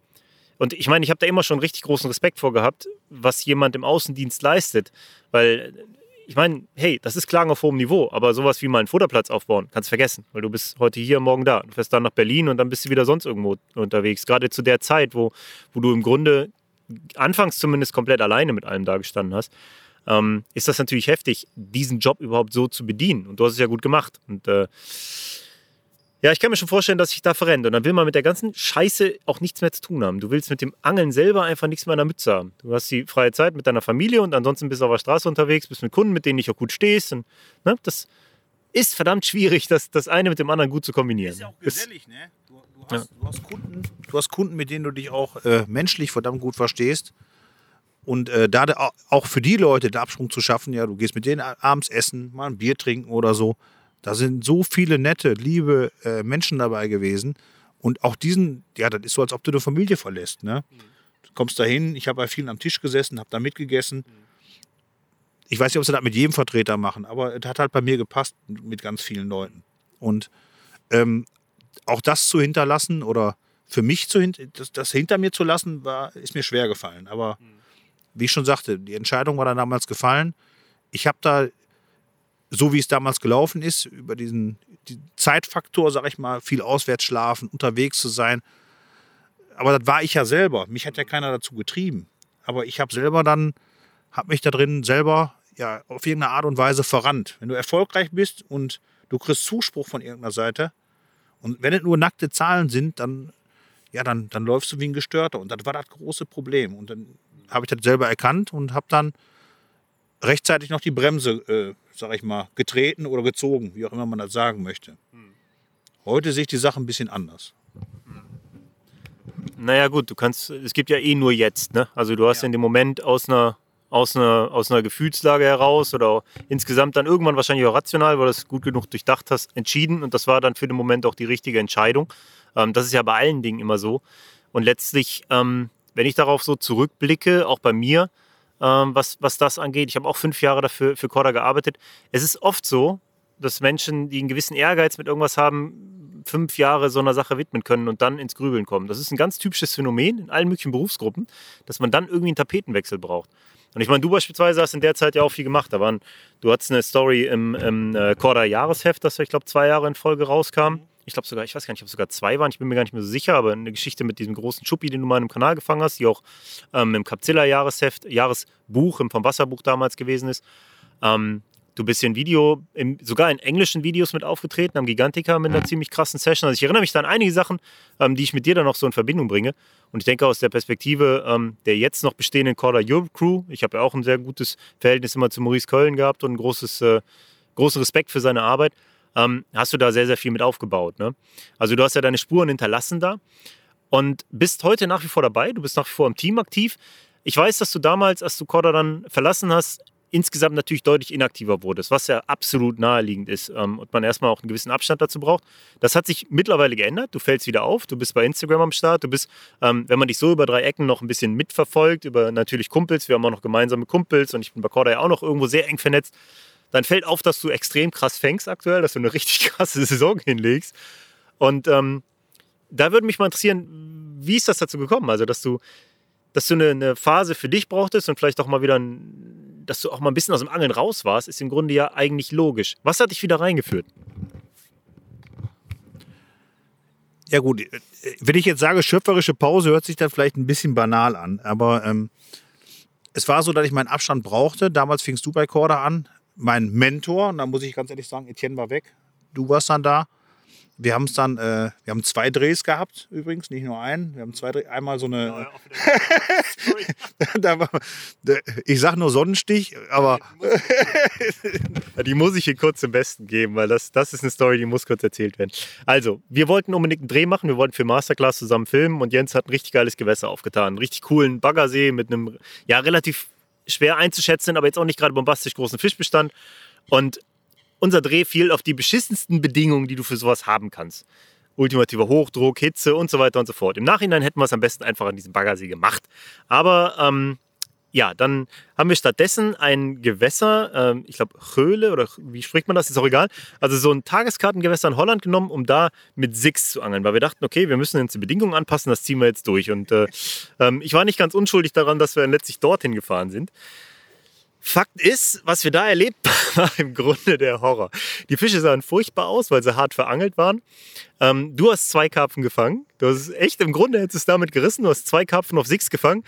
und ich meine, ich habe da immer schon richtig großen Respekt vor gehabt, was jemand im Außendienst leistet. Weil, ich meine, hey, das ist Klagen auf hohem Niveau, aber sowas wie mal einen Futterplatz aufbauen, kannst vergessen, weil du bist heute hier, morgen da. Du fährst dann nach Berlin und dann bist du wieder sonst irgendwo unterwegs. Gerade zu der Zeit, wo, wo du im Grunde anfangs zumindest komplett alleine mit allem dagestanden hast, ähm, ist das natürlich heftig, diesen Job überhaupt so zu bedienen. Und du hast es ja gut gemacht. Und äh, ja, ich kann mir schon vorstellen, dass sich da verrennt. Und dann will man mit der ganzen Scheiße auch nichts mehr zu tun haben. Du willst mit dem Angeln selber einfach nichts mehr in der Mütze haben. Du hast die freie Zeit mit deiner Familie und ansonsten bist du auf der Straße unterwegs, bist mit Kunden, mit denen du auch gut stehst. Und, ne, das ist verdammt schwierig, das, das eine mit dem anderen gut zu kombinieren. Ist ja auch Das- gesellig, ne? Du, du, hast, du, hast Kunden, du hast Kunden, mit denen du dich auch äh, menschlich verdammt gut verstehst. Und äh, da auch für die Leute den Absprung zu schaffen, ja, du gehst mit denen abends essen, mal ein Bier trinken oder so. Da sind so viele nette, liebe äh, Menschen dabei gewesen. Und auch diesen, ja, das ist so, als ob du eine Familie verlässt. Ne? Du kommst da hin, ich habe bei vielen am Tisch gesessen, habe da mitgegessen. Ich weiß nicht, ob sie das mit jedem Vertreter machen, aber es hat halt bei mir gepasst mit ganz vielen Leuten. Und ähm, auch das zu hinterlassen oder für mich zu das, das hinter mir zu lassen, war, ist mir schwer gefallen. Aber wie ich schon sagte, die Entscheidung war dann damals gefallen. Ich habe da, so wie es damals gelaufen ist, über diesen die Zeitfaktor, sag ich mal, viel auswärts schlafen, unterwegs zu sein. Aber das war ich ja selber. Mich hat ja keiner dazu getrieben. Aber ich habe selber dann, habe mich da drin selber ja, auf irgendeine Art und Weise verrannt. Wenn du erfolgreich bist und du kriegst Zuspruch von irgendeiner Seite und wenn es nur nackte Zahlen sind, dann, ja, dann, dann läufst du wie ein Gestörter. Und das war das große Problem. Und dann habe ich das selber erkannt und habe dann rechtzeitig noch die Bremse, äh, sag ich mal, getreten oder gezogen, wie auch immer man das sagen möchte. Heute sehe ich die Sache ein bisschen anders. Naja, gut, du kannst, es gibt ja eh nur jetzt, ne? Also du hast Ja. in dem Moment aus einer, aus, einer, aus einer Gefühlslage heraus oder insgesamt dann irgendwann wahrscheinlich auch rational, weil du es gut genug durchdacht hast, entschieden und das war dann für den Moment auch die richtige Entscheidung. Ähm, das ist ja bei allen Dingen immer so. Und letztlich, ähm, wenn ich darauf so zurückblicke, auch bei mir, ähm, was, was das angeht, ich habe auch fünf Jahre dafür für Corda gearbeitet. Es ist oft so, dass Menschen, die einen gewissen Ehrgeiz mit irgendwas haben, fünf Jahre so einer Sache widmen können und dann ins Grübeln kommen. Das ist ein ganz typisches Phänomen in allen möglichen Berufsgruppen, dass man dann irgendwie einen Tapetenwechsel braucht. Und ich meine, du beispielsweise hast in der Zeit ja auch viel gemacht. Da waren, du hattest eine Story im, im äh, Corda-Jahresheft, das, ich glaube, zwei Jahre in Folge rauskam. Ich glaube sogar, ich weiß gar nicht, ob es sogar zwei waren, ich bin mir gar nicht mehr so sicher, aber eine Geschichte mit diesem großen Schuppi, den du mal im Kanal gefangen hast, die auch ähm, im Capzilla-Jahresheft, Jahresbuch, im Vom Wasserbuch damals gewesen ist. Ähm, du bist hier in Video, im, sogar in englischen Videos mit aufgetreten, am Gigantica mit einer ziemlich krassen Session. Also ich erinnere mich da an einige Sachen, ähm, die ich mit dir dann noch so in Verbindung bringe. Und ich denke aus der Perspektive ähm, der jetzt noch bestehenden Corda Europe Crew, ich habe ja auch ein sehr gutes Verhältnis immer zu Maurice Köln gehabt und einen großes, äh, großen Respekt für seine Arbeit, ähm, hast du da sehr, sehr viel mit aufgebaut. Ne? Also du hast ja deine Spuren hinterlassen da und bist heute nach wie vor dabei. Du bist nach wie vor im Team aktiv. Ich weiß, dass du damals, als du Corda dann verlassen hast, insgesamt natürlich deutlich inaktiver wurdest, was ja absolut naheliegend ist ähm, und man erstmal auch einen gewissen Abstand dazu braucht. Das hat sich mittlerweile geändert. Du fällst wieder auf, du bist bei Instagram am Start, du bist, ähm, wenn man dich so über drei Ecken noch ein bisschen mitverfolgt, über natürlich Kumpels, wir haben auch noch gemeinsame Kumpels und ich bin bei Corda ja auch noch irgendwo sehr eng vernetzt, dann fällt auf, dass du extrem krass fängst aktuell, dass du eine richtig krasse Saison hinlegst. Und ähm, da würde mich mal interessieren, wie ist das dazu gekommen? Also, dass du, dass du eine, eine Phase für dich brauchtest und vielleicht auch mal wieder, ein, dass du auch mal ein bisschen aus dem Angeln raus warst, ist im Grunde ja eigentlich logisch. Was hat dich wieder reingeführt? Ja gut, wenn ich jetzt sage, schöpferische Pause, hört sich dann vielleicht ein bisschen banal an. Aber ähm, es war so, dass ich meinen Abstand brauchte. Damals fingst du bei Corda an. Mein Mentor, und da muss ich ganz ehrlich sagen, Etienne war weg. Du warst dann da. Wir haben es dann, äh, wir haben zwei Drehs gehabt, übrigens, nicht nur einen. Wir haben zwei Drehs, einmal so eine, da- ich sag nur Sonnenstich, aber Die muss ich hier kurz zum Besten geben, weil das, das ist eine Story, die muss kurz erzählt werden. Also, wir wollten unbedingt einen Dreh machen, wir wollten für Masterclass zusammen filmen und Jens hat ein richtig geiles Gewässer aufgetan. Einen richtig coolen Baggersee mit einem, ja, relativ schwer einzuschätzen, aber jetzt auch nicht gerade bombastisch großen Fischbestand. Und unser Dreh fiel auf die beschissensten Bedingungen, die du für sowas haben kannst. Ultimativer Hochdruck, Hitze und so weiter und so fort. Im Nachhinein hätten wir es am besten einfach an diesem Baggersee gemacht. Aber ähm, ja, dann haben wir stattdessen ein Gewässer, ähm, ich glaube Höhle oder wie spricht man das, ist auch egal. Also so ein Tageskartengewässer in Holland genommen, um da mit Six zu angeln, weil wir dachten, okay, wir müssen uns die Bedingungen anpassen, das ziehen wir jetzt durch. Und äh, ähm, ich war nicht ganz unschuldig daran, dass wir letztlich dorthin gefahren sind. Fakt ist, was wir da erlebt haben, war im Grunde der Horror. Die Fische sahen furchtbar aus, weil sie hart verangelt waren. Ähm, du hast zwei Karpfen gefangen. Du hast echt im Grunde hättest du es damit gerissen. Du hast zwei Karpfen auf Six gefangen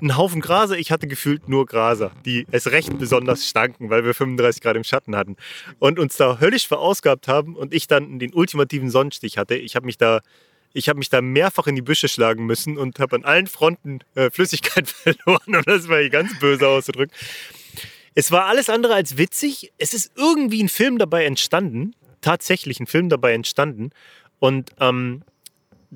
einen Haufen Grase. Ich hatte gefühlt nur Graser, die es recht besonders stanken, weil wir 35 Grad im Schatten hatten und uns da höllisch verausgabt haben und ich dann den ultimativen Sonnenstich hatte. Ich habe mich da ich habe mich da mehrfach in die Büsche schlagen müssen und habe an allen Fronten äh, Flüssigkeit verloren, um das mal hier ganz böse auszudrücken. Es war alles andere als witzig. Es ist irgendwie ein Film dabei entstanden, tatsächlich ein Film dabei entstanden. Und ähm,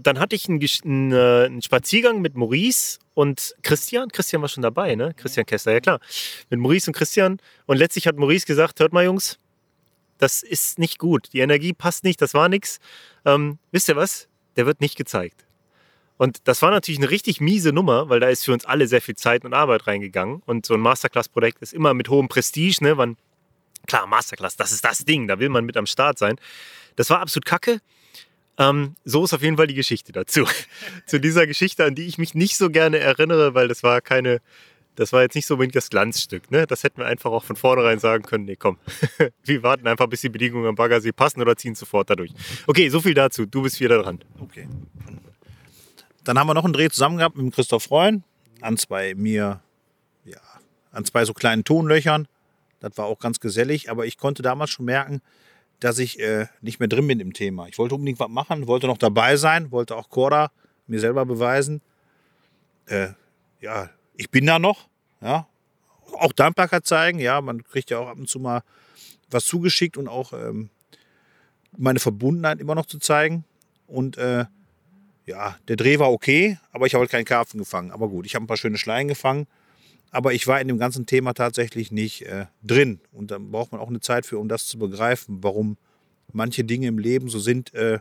dann hatte ich einen, einen, einen Spaziergang mit Maurice und Christian. Christian war schon dabei, ne? Christian Kessler, ja klar. Mit Maurice und Christian. Und letztlich hat Maurice gesagt: Hört mal, Jungs, das ist nicht gut. Die Energie passt nicht, das war nichts. Ähm, wisst ihr was? Der wird nicht gezeigt. Und das war natürlich eine richtig miese Nummer, weil da ist für uns alle sehr viel Zeit und Arbeit reingegangen. Und so ein Masterclass-Projekt ist immer mit hohem Prestige, ne? Man, klar, Masterclass, das ist das Ding, da will man mit am Start sein. Das war absolut kacke. Ähm, so ist auf jeden Fall die Geschichte dazu. Zu dieser Geschichte, an die ich mich nicht so gerne erinnere, weil das war keine, das war jetzt nicht so unbedingt das Glanzstück. Ne? Das hätten wir einfach auch von vornherein sagen können, nee, komm, wir warten einfach, bis die Bedingungen am Baggersee passen oder ziehen sofort dadurch. Okay, so viel dazu. Du bist wieder dran. Okay. Dann haben wir noch einen Dreh zusammen gehabt mit Christoph Freund. Ans bei mir, ja, an zwei so kleinen Tonlöchern. Das war auch ganz gesellig, aber ich konnte damals schon merken, dass ich äh, nicht mehr drin bin im Thema. Ich wollte unbedingt was machen, wollte noch dabei sein, wollte auch Korda mir selber beweisen. Äh, ja, ich bin da noch, ja. Auch Dampfbarkeit zeigen, ja, man kriegt ja auch ab und zu mal was zugeschickt und auch ähm, meine Verbundenheit immer noch zu zeigen. Und äh, ja, der Dreh war okay, aber ich habe halt keinen Karpfen gefangen. Aber gut, ich habe ein paar schöne Schleien gefangen. Aber ich war in dem ganzen Thema tatsächlich nicht äh, drin. Und dann braucht man auch eine Zeit für, um das zu begreifen, warum manche Dinge im Leben so sind, äh,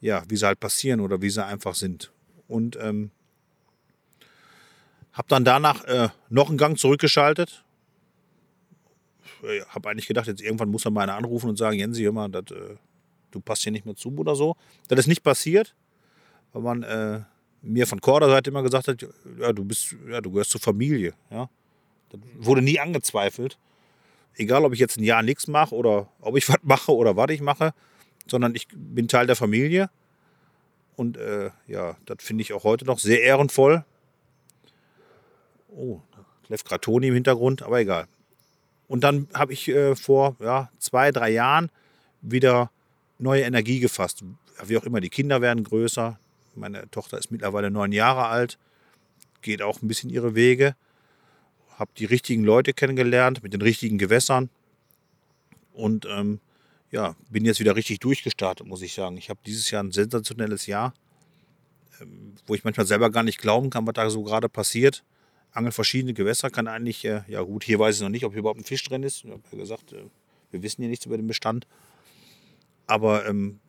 ja, wie sie halt passieren oder wie sie einfach sind. Und ähm, habe dann danach äh, noch einen Gang zurückgeschaltet. Ich habe eigentlich gedacht, jetzt irgendwann muss er mal einer anrufen und sagen, Jensi, hör mal, dat, äh, du passt hier nicht mehr zu oder so. Das ist nicht passiert, weil man äh, mir von Korda-Seite immer gesagt hat, ja, du bist, ja, du gehörst zur Familie. Ja. Das wurde nie angezweifelt. Egal, ob ich jetzt ein Jahr nichts mache oder ob ich was mache oder was ich mache, sondern ich bin Teil der Familie. Und äh, ja, das finde ich auch heute noch sehr ehrenvoll. Oh, Clef Gratoni im Hintergrund, aber egal. Und dann habe ich äh, vor ja, zwei, drei Jahren wieder neue Energie gefasst. Wie auch immer, die Kinder werden größer, meine Tochter ist mittlerweile neun Jahre alt, geht auch ein bisschen ihre Wege. Habe die richtigen Leute kennengelernt mit den richtigen Gewässern. Und ähm, ja, bin jetzt wieder richtig durchgestartet, muss ich sagen. Ich habe dieses Jahr ein sensationelles Jahr, ähm, wo ich manchmal selber gar nicht glauben kann, was da so gerade passiert. Angel verschiedene Gewässer kann eigentlich, äh, ja gut, hier weiß ich noch nicht, ob hier überhaupt ein Fisch drin ist. Ich habe ja gesagt, äh, wir wissen hier nichts über den Bestand. Aber ähm,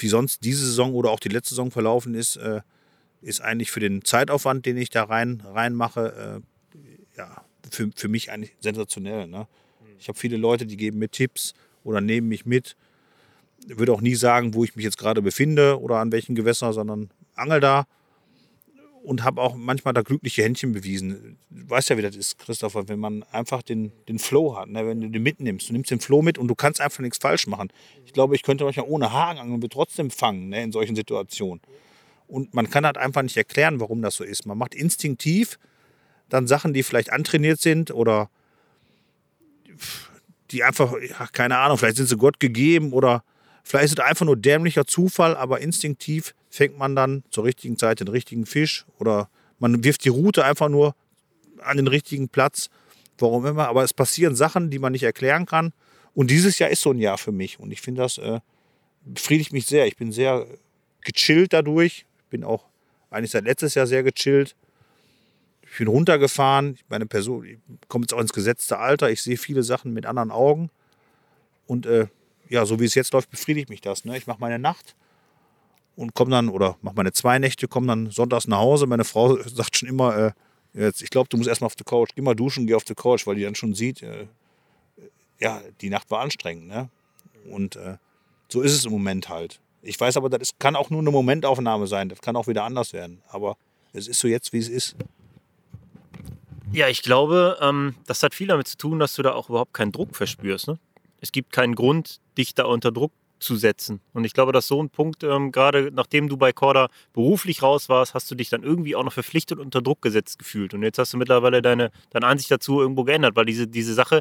wie sonst diese Saison oder auch die letzte Saison verlaufen ist, äh, ist eigentlich für den Zeitaufwand, den ich da rein, reinmache, äh, ja, für, für mich eigentlich sensationell. Ne? Ich habe viele Leute, die geben mir Tipps oder nehmen mich mit. Ich würde auch nie sagen, wo ich mich jetzt gerade befinde oder an welchem Gewässer, sondern angel da und habe auch manchmal da glückliche Händchen bewiesen. Du weißt ja, wie das ist, Christopher, wenn man einfach den, den Flow hat, ne? wenn du den mitnimmst. Du nimmst den Flow mit und du kannst einfach nichts falsch machen. Ich glaube, ich könnte manchmal ohne Haken angeln und wir trotzdem fangen ne? in solchen Situationen. Und man kann halt einfach nicht erklären, warum das so ist. Man macht instinktiv dann Sachen, die vielleicht antrainiert sind oder die einfach, ja, keine Ahnung, vielleicht sind sie Gott gegeben oder vielleicht ist es einfach nur dämlicher Zufall, aber instinktiv fängt man dann zur richtigen Zeit den richtigen Fisch oder man wirft die Route einfach nur an den richtigen Platz, warum immer. Aber es passieren Sachen, die man nicht erklären kann. Und dieses Jahr ist so ein Jahr für mich. Und ich finde das äh, befriedigt mich sehr. Ich bin sehr gechillt dadurch. Ich bin auch eigentlich seit letztes Jahr sehr gechillt. Ich bin runtergefahren. Meine Person, ich komme jetzt auch ins gesetzte Alter. Ich sehe viele Sachen mit anderen Augen. Und äh, ja, so wie es jetzt läuft, befriedigt mich das. Ne? Ich mache meine Nacht und komme dann, oder mache meine zwei Nächte, komme dann sonntags nach Hause. Meine Frau sagt schon immer, äh, jetzt, ich glaube, du musst erstmal auf die Couch, geh mal duschen, geh auf die Couch, weil die dann schon sieht, äh, ja, die Nacht war anstrengend. Ne? Und äh, so ist es im Moment halt. Ich weiß aber, das kann auch nur eine Momentaufnahme sein, das kann auch wieder anders werden. Aber es ist so jetzt, wie es ist. Ja, ich glaube, ähm, das hat viel damit zu tun, dass du da auch überhaupt keinen Druck verspürst. Ne? Es gibt keinen Grund, dich da unter Druck zu setzen. Und ich glaube, dass so ein Punkt, ähm, gerade nachdem du bei Corda beruflich raus warst, hast du dich dann irgendwie auch noch verpflichtet unter Druck gesetzt gefühlt. Und jetzt hast du mittlerweile deine, deine Ansicht dazu irgendwo geändert, weil diese, diese Sache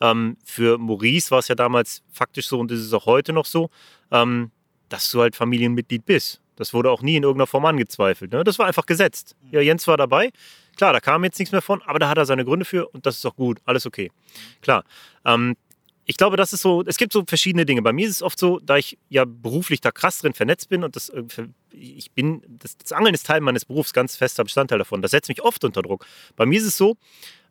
ähm, für Maurice war es ja damals faktisch so und ist es auch heute noch so, ähm, dass du halt Familienmitglied bist. Das wurde auch nie in irgendeiner Form angezweifelt. Ne? Das war einfach gesetzt. Ja, Jens war dabei. Klar, da kam jetzt nichts mehr von, aber da hat er seine Gründe für und das ist auch gut. Alles okay. Klar. Ähm, ich glaube, das ist so, es gibt so verschiedene Dinge. Bei mir ist es oft so, da ich ja beruflich da krass drin vernetzt bin und das, äh, ich bin, das, das Angeln ist Teil meines Berufs, ganz fester Bestandteil davon. Das setzt mich oft unter Druck. Bei mir ist es so,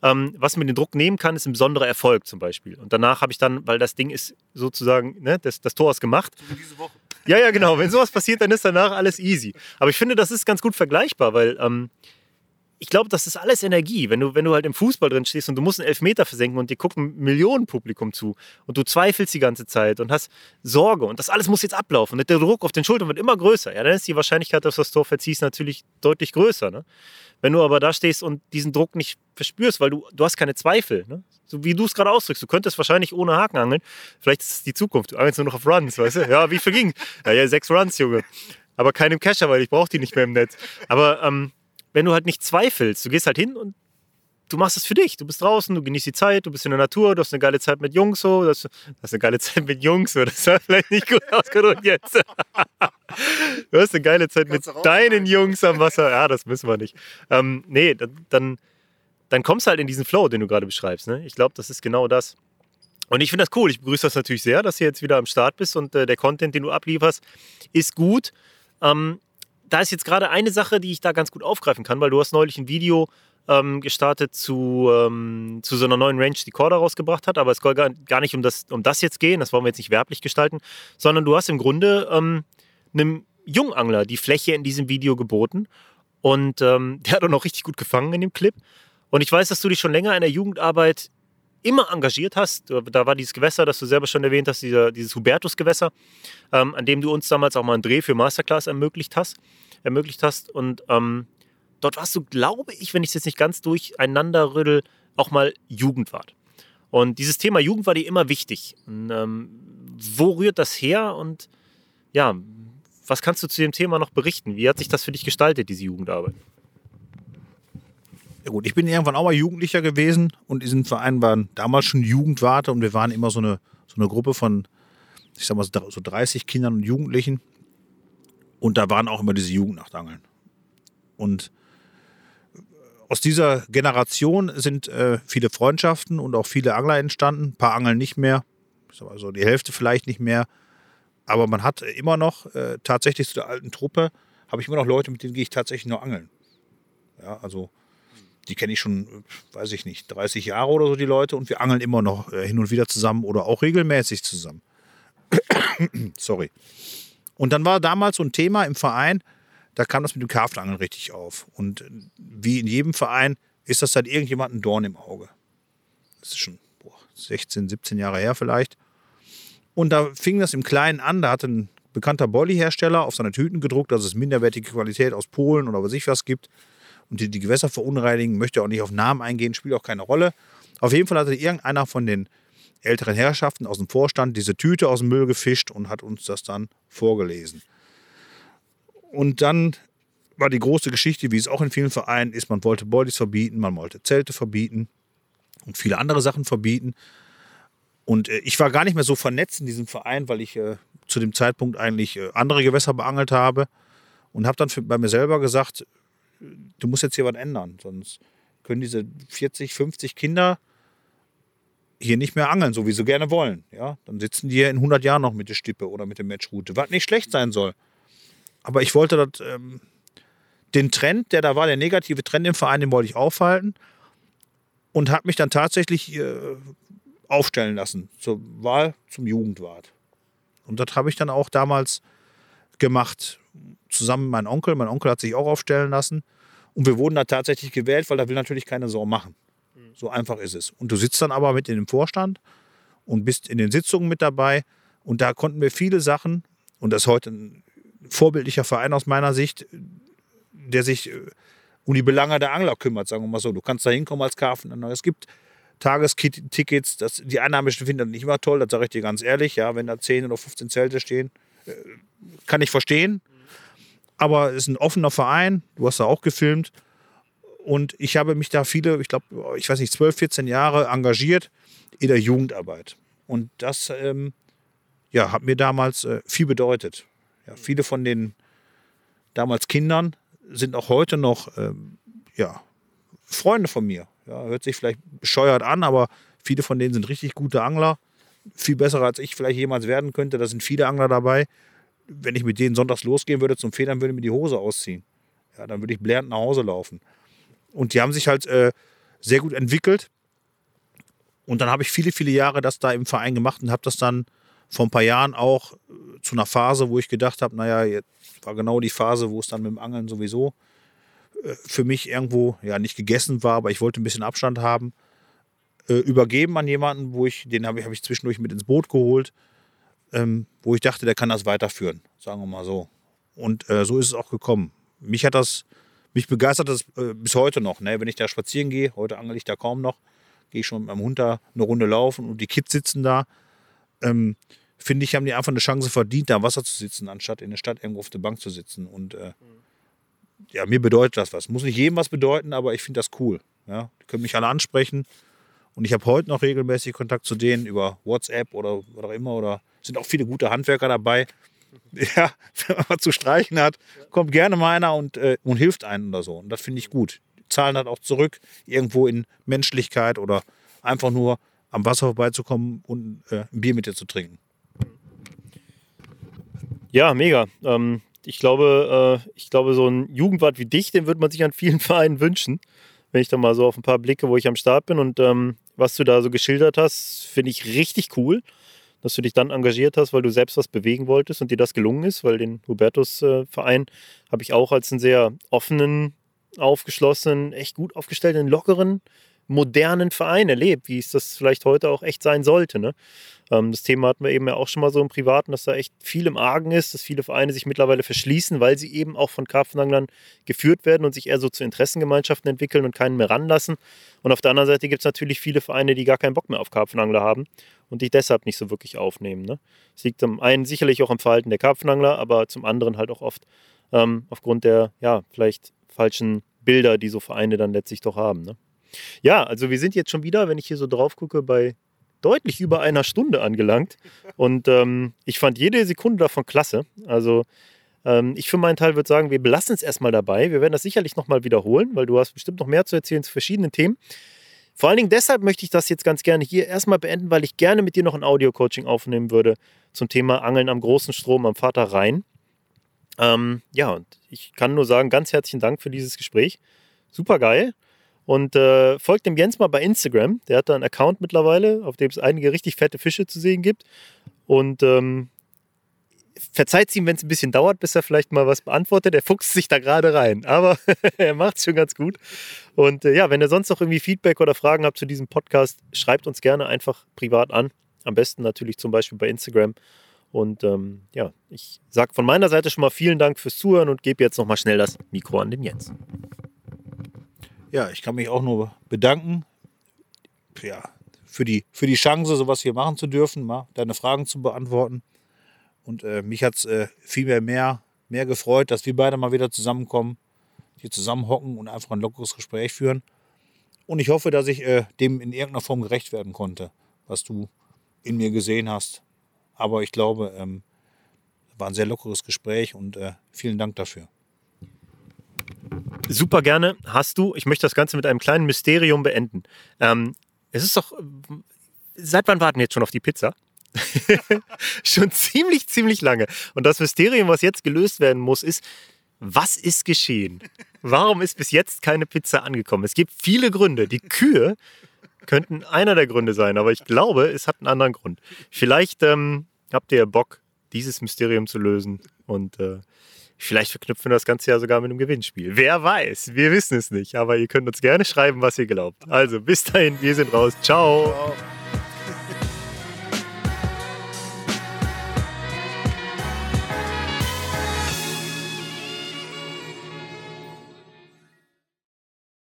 ähm, was mir den Druck nehmen kann, ist ein besonderer Erfolg zum Beispiel. Und danach habe ich dann, weil das Ding ist sozusagen, ne, das, das Tor ist gemacht. So diese Woche. Ja, ja, genau. Wenn sowas passiert, dann ist danach alles easy. Aber ich finde, das ist ganz gut vergleichbar, weil ähm, ich glaube, das ist alles Energie. Wenn du, wenn du halt im Fußball drin stehst und du musst einen Elfmeter versenken und dir guckt ein Millionenpublikum zu und du zweifelst die ganze Zeit und hast Sorge und das alles muss jetzt ablaufen und der Druck auf den Schultern wird immer größer, ja, dann ist die Wahrscheinlichkeit, dass du das Tor verziehst, natürlich deutlich größer. Ne? Wenn du aber da stehst und diesen Druck nicht verspürst, weil du, du hast keine Zweifel, ne? so wie du es gerade ausdrückst, du könntest wahrscheinlich ohne Haken angeln, vielleicht ist es die Zukunft, du angelst nur noch auf Runs, weißt du? Ja, wie viel ging? Ja, ja, sechs Runs, Junge. Aber keine im Kescher, weil ich brauche die nicht mehr im Netz. Aber ähm, wenn du halt nicht zweifelst, du gehst halt hin und du machst es für dich. Du bist draußen, du genießt die Zeit, du bist in der Natur, du hast eine geile Zeit mit Jungs so. Du hast, du hast eine geile Zeit mit Jungs so. Das war vielleicht nicht gut ausgedrückt jetzt. du hast eine geile Zeit mit deinen Jungs am Wasser. Ja, das müssen wir nicht. Ähm, nee, dann, dann, dann kommst du halt in diesen Flow, den du gerade beschreibst. Ne? Ich glaube, das ist genau das. Und ich finde das cool. Ich begrüße das natürlich sehr, dass du jetzt wieder am Start bist und äh, der Content, den du ablieferst, ist gut. Ähm, da ist jetzt gerade eine Sache, die ich da ganz gut aufgreifen kann, weil du hast neulich ein Video ähm, gestartet zu, ähm, zu so einer neuen Range, die Corda rausgebracht hat. Aber es soll gar, gar nicht um das, um das jetzt gehen, das wollen wir jetzt nicht werblich gestalten, sondern du hast im Grunde ähm, einem Jungangler die Fläche in diesem Video geboten. Und ähm, der hat auch noch richtig gut gefangen in dem Clip. Und ich weiß, dass du dich schon länger in der Jugendarbeit immer engagiert hast. Da war dieses Gewässer, das du selber schon erwähnt hast, dieser, dieses Hubertus-Gewässer, ähm, an dem du uns damals auch mal einen Dreh für Masterclass ermöglicht hast. Ermöglicht hast. Und ähm, dort warst du, glaube ich, wenn ich es jetzt nicht ganz durcheinander rüttel, auch mal Jugendwart. Und dieses Thema Jugend war dir immer wichtig. Und, ähm, wo rührt das her und ja, was kannst du zu dem Thema noch berichten? Wie hat sich das für dich gestaltet, diese Jugendarbeit? Gut, ich bin irgendwann auch mal Jugendlicher gewesen und in diesem Verein waren damals schon Jugendwarte und wir waren immer so eine, so eine Gruppe von, ich sag mal, so 30 Kindern und Jugendlichen. Und da waren auch immer diese Jugendnachtangeln. Und aus dieser Generation sind äh, viele Freundschaften und auch viele Angler entstanden. Ein paar Angeln nicht mehr, also die Hälfte vielleicht nicht mehr. Aber man hat immer noch, äh, tatsächlich zu der alten Truppe, habe ich immer noch Leute, mit denen gehe ich tatsächlich nur angeln. Ja, also die kenne ich schon, weiß ich nicht, 30 Jahre oder so, die Leute. Und wir angeln immer noch äh, hin und wieder zusammen oder auch regelmäßig zusammen. Sorry. Und dann war damals so ein Thema im Verein, da kam das mit dem Karpfenangeln richtig auf. Und wie in jedem Verein ist das seit irgendjemand ein Dorn im Auge. Das ist schon boah, 16, 17 Jahre her vielleicht. Und da fing das im Kleinen an. Da hat ein bekannter Bolli-Hersteller auf seine Tüten gedruckt, dass es minderwertige Qualität aus Polen oder was ich was gibt. Und die, die Gewässer verunreinigen, möchte auch nicht auf Namen eingehen, spielt auch keine Rolle. Auf jeden Fall hatte irgendeiner von den älteren Herrschaften aus dem Vorstand diese Tüte aus dem Müll gefischt und hat uns das dann vorgelesen. Und dann war die große Geschichte, wie es auch in vielen Vereinen ist, man wollte Bodies verbieten, man wollte Zelte verbieten und viele andere Sachen verbieten. Und äh, ich war gar nicht mehr so vernetzt in diesem Verein, weil ich äh, zu dem Zeitpunkt eigentlich äh, andere Gewässer beangelt habe und habe dann für, bei mir selber gesagt, du musst jetzt hier was ändern, sonst können diese 40, 50 Kinder hier nicht mehr angeln, so wie sie gerne wollen. Ja? Dann sitzen die hier in 100 Jahren noch mit der Stippe oder mit der Matchroute, was nicht schlecht sein soll. Aber ich wollte das, ähm, den Trend, der da war, der negative Trend im Verein, den wollte ich aufhalten und habe mich dann tatsächlich äh, aufstellen lassen zur Wahl zum Jugendwart. Und das habe ich dann auch damals gemacht, zusammen mit meinem Onkel. Mein Onkel hat sich auch aufstellen lassen. Und wir wurden da tatsächlich gewählt, weil da will natürlich keine Sau machen. So einfach ist es. Und du sitzt dann aber mit in dem Vorstand und bist in den Sitzungen mit dabei. Und da konnten wir viele Sachen, und das ist heute ein vorbildlicher Verein aus meiner Sicht, der sich äh, um die Belange der Angler kümmert, sagen wir mal so. Du kannst da hinkommen als Karpfenangler. Es gibt Tagestickets, das, die Einheimischen finden das nicht immer toll, das sage ich dir ganz ehrlich. Ja, wenn da 10 oder 15 Zelte stehen, äh, kann ich verstehen. Aber es ist ein offener Verein, du hast da auch gefilmt. Und ich habe mich da viele, ich glaube, ich weiß nicht, 12, 14 Jahre engagiert in der Jugendarbeit. Und das ähm, ja, hat mir damals äh, viel bedeutet. Ja, viele von den damals Kindern sind auch heute noch ähm, ja, Freunde von mir. Ja, hört sich vielleicht bescheuert an, aber viele von denen sind richtig gute Angler. Viel besser als ich vielleicht jemals werden könnte. Da sind viele Angler dabei. Wenn ich mit denen sonntags losgehen würde zum Federn, würde mir die Hose ausziehen. Ja, dann würde ich blähend nach Hause laufen. Und die haben sich halt äh, sehr gut entwickelt. Und dann habe ich viele, viele Jahre das da im Verein gemacht und habe das dann vor ein paar Jahren auch äh, zu einer Phase, wo ich gedacht habe, naja, jetzt war genau die Phase, wo es dann mit dem Angeln sowieso äh, für mich irgendwo, ja, nicht gegessen war, aber ich wollte ein bisschen Abstand haben, äh, übergeben an jemanden, wo ich, den habe ich, hab ich zwischendurch mit ins Boot geholt, ähm, wo ich dachte, der kann das weiterführen, sagen wir mal so. Und äh, so ist es auch gekommen. Mich hat das, mich begeistert das äh, bis heute noch. Ne? Wenn ich da spazieren gehe, heute angel ich da kaum noch, gehe ich schon mit meinem Hund da eine Runde laufen und die Kids sitzen da ähm, finde ich, haben die einfach eine Chance verdient, da am Wasser zu sitzen, anstatt in der Stadt irgendwo auf der Bank zu sitzen. Und äh, ja, mir bedeutet das was. Muss nicht jedem was bedeuten, aber ich finde das cool. Ja? Die können mich alle ansprechen. Und ich habe heute noch regelmäßig Kontakt zu denen über WhatsApp oder was auch immer. Oder sind auch viele gute Handwerker dabei. Ja, wenn man was zu streichen hat, kommt gerne mal einer und, äh, und hilft einem oder so. Und das finde ich gut. Die zahlen halt auch zurück, irgendwo in Menschlichkeit oder einfach nur am Wasser vorbeizukommen und äh, ein Bier mit dir zu trinken. Ja, mega. Ähm, ich, glaube, äh, ich glaube, so ein Jugendwart wie dich, den würde man sich an vielen Vereinen wünschen. Wenn ich da mal so auf ein paar Blicke, wo ich am Start bin und ähm, was du da so geschildert hast, finde ich richtig cool, dass du dich dann engagiert hast, weil du selbst was bewegen wolltest und dir das gelungen ist, weil den Hubertus-Verein äh, habe ich auch als einen sehr offenen, aufgeschlossenen, echt gut aufgestellten, lockeren modernen Verein erlebt, wie es das vielleicht heute auch echt sein sollte. Ne? Ähm, das Thema hatten wir eben ja auch schon mal so im Privaten, dass da echt viel im Argen ist, dass viele Vereine sich mittlerweile verschließen, weil sie eben auch von Karpfenanglern geführt werden und sich eher so zu Interessengemeinschaften entwickeln und keinen mehr ranlassen. Und auf der anderen Seite gibt es natürlich viele Vereine, die gar keinen Bock mehr auf Karpfenangler haben und die deshalb nicht so wirklich aufnehmen. Ne? Das liegt zum einen sicherlich auch im Verhalten der Karpfenangler, aber zum anderen halt auch oft ähm, aufgrund der, ja, vielleicht falschen Bilder, die so Vereine dann letztlich doch haben. Ne? Ja, also wir sind jetzt schon wieder, wenn ich hier so drauf gucke, bei deutlich über einer Stunde angelangt. Und ähm, ich fand jede Sekunde davon klasse. Also ähm, ich für meinen Teil würde sagen, wir belassen es erstmal dabei. Wir werden das sicherlich nochmal wiederholen, weil du hast bestimmt noch mehr zu erzählen zu verschiedenen Themen. Vor allen Dingen deshalb möchte ich das jetzt ganz gerne hier erstmal beenden, weil ich gerne mit dir noch ein Audio-Coaching aufnehmen würde zum Thema Angeln am großen Strom am Vater Rhein. Ähm, ja, und ich kann nur sagen, ganz herzlichen Dank für dieses Gespräch. Super geil. Und äh, folgt dem Jens mal bei Instagram. Der hat da einen Account mittlerweile, auf dem es einige richtig fette Fische zu sehen gibt. Und ähm, verzeiht ihm, wenn es ein bisschen dauert, bis er vielleicht mal was beantwortet. Er fuchst sich da gerade rein. Aber er macht es schon ganz gut. Und äh, ja, wenn ihr sonst noch irgendwie Feedback oder Fragen habt zu diesem Podcast, schreibt uns gerne einfach privat an. Am besten natürlich zum Beispiel bei Instagram. Und ähm, ja, ich sage von meiner Seite schon mal vielen Dank fürs Zuhören und gebe jetzt nochmal schnell das Mikro an den Jens. Ja, ich kann mich auch nur bedanken ja, für, die, für die Chance, sowas hier machen zu dürfen, mal deine Fragen zu beantworten. Und äh, mich hat es äh, viel mehr, mehr gefreut, dass wir beide mal wieder zusammenkommen, hier zusammenhocken und einfach ein lockeres Gespräch führen. Und ich hoffe, dass ich äh, dem in irgendeiner Form gerecht werden konnte, was du in mir gesehen hast. Aber ich glaube, ähm, war ein sehr lockeres Gespräch und äh, vielen Dank dafür. Super gerne. Hast du, ich möchte das Ganze mit einem kleinen Mysterium beenden. Ähm, es ist doch, seit wann warten wir jetzt schon auf die Pizza? schon ziemlich, ziemlich lange. Und das Mysterium, was jetzt gelöst werden muss, ist, was ist geschehen? Warum ist bis jetzt keine Pizza angekommen? Es gibt viele Gründe. Die Kühe könnten einer der Gründe sein, aber ich glaube, es hat einen anderen Grund. Vielleicht ähm, habt ihr Bock, dieses Mysterium zu lösen und äh, Vielleicht verknüpfen wir das Ganze ja sogar mit einem Gewinnspiel. Wer weiß, wir wissen es nicht, aber ihr könnt uns gerne schreiben, was ihr glaubt. Also bis dahin, wir sind raus. Ciao. Ciao.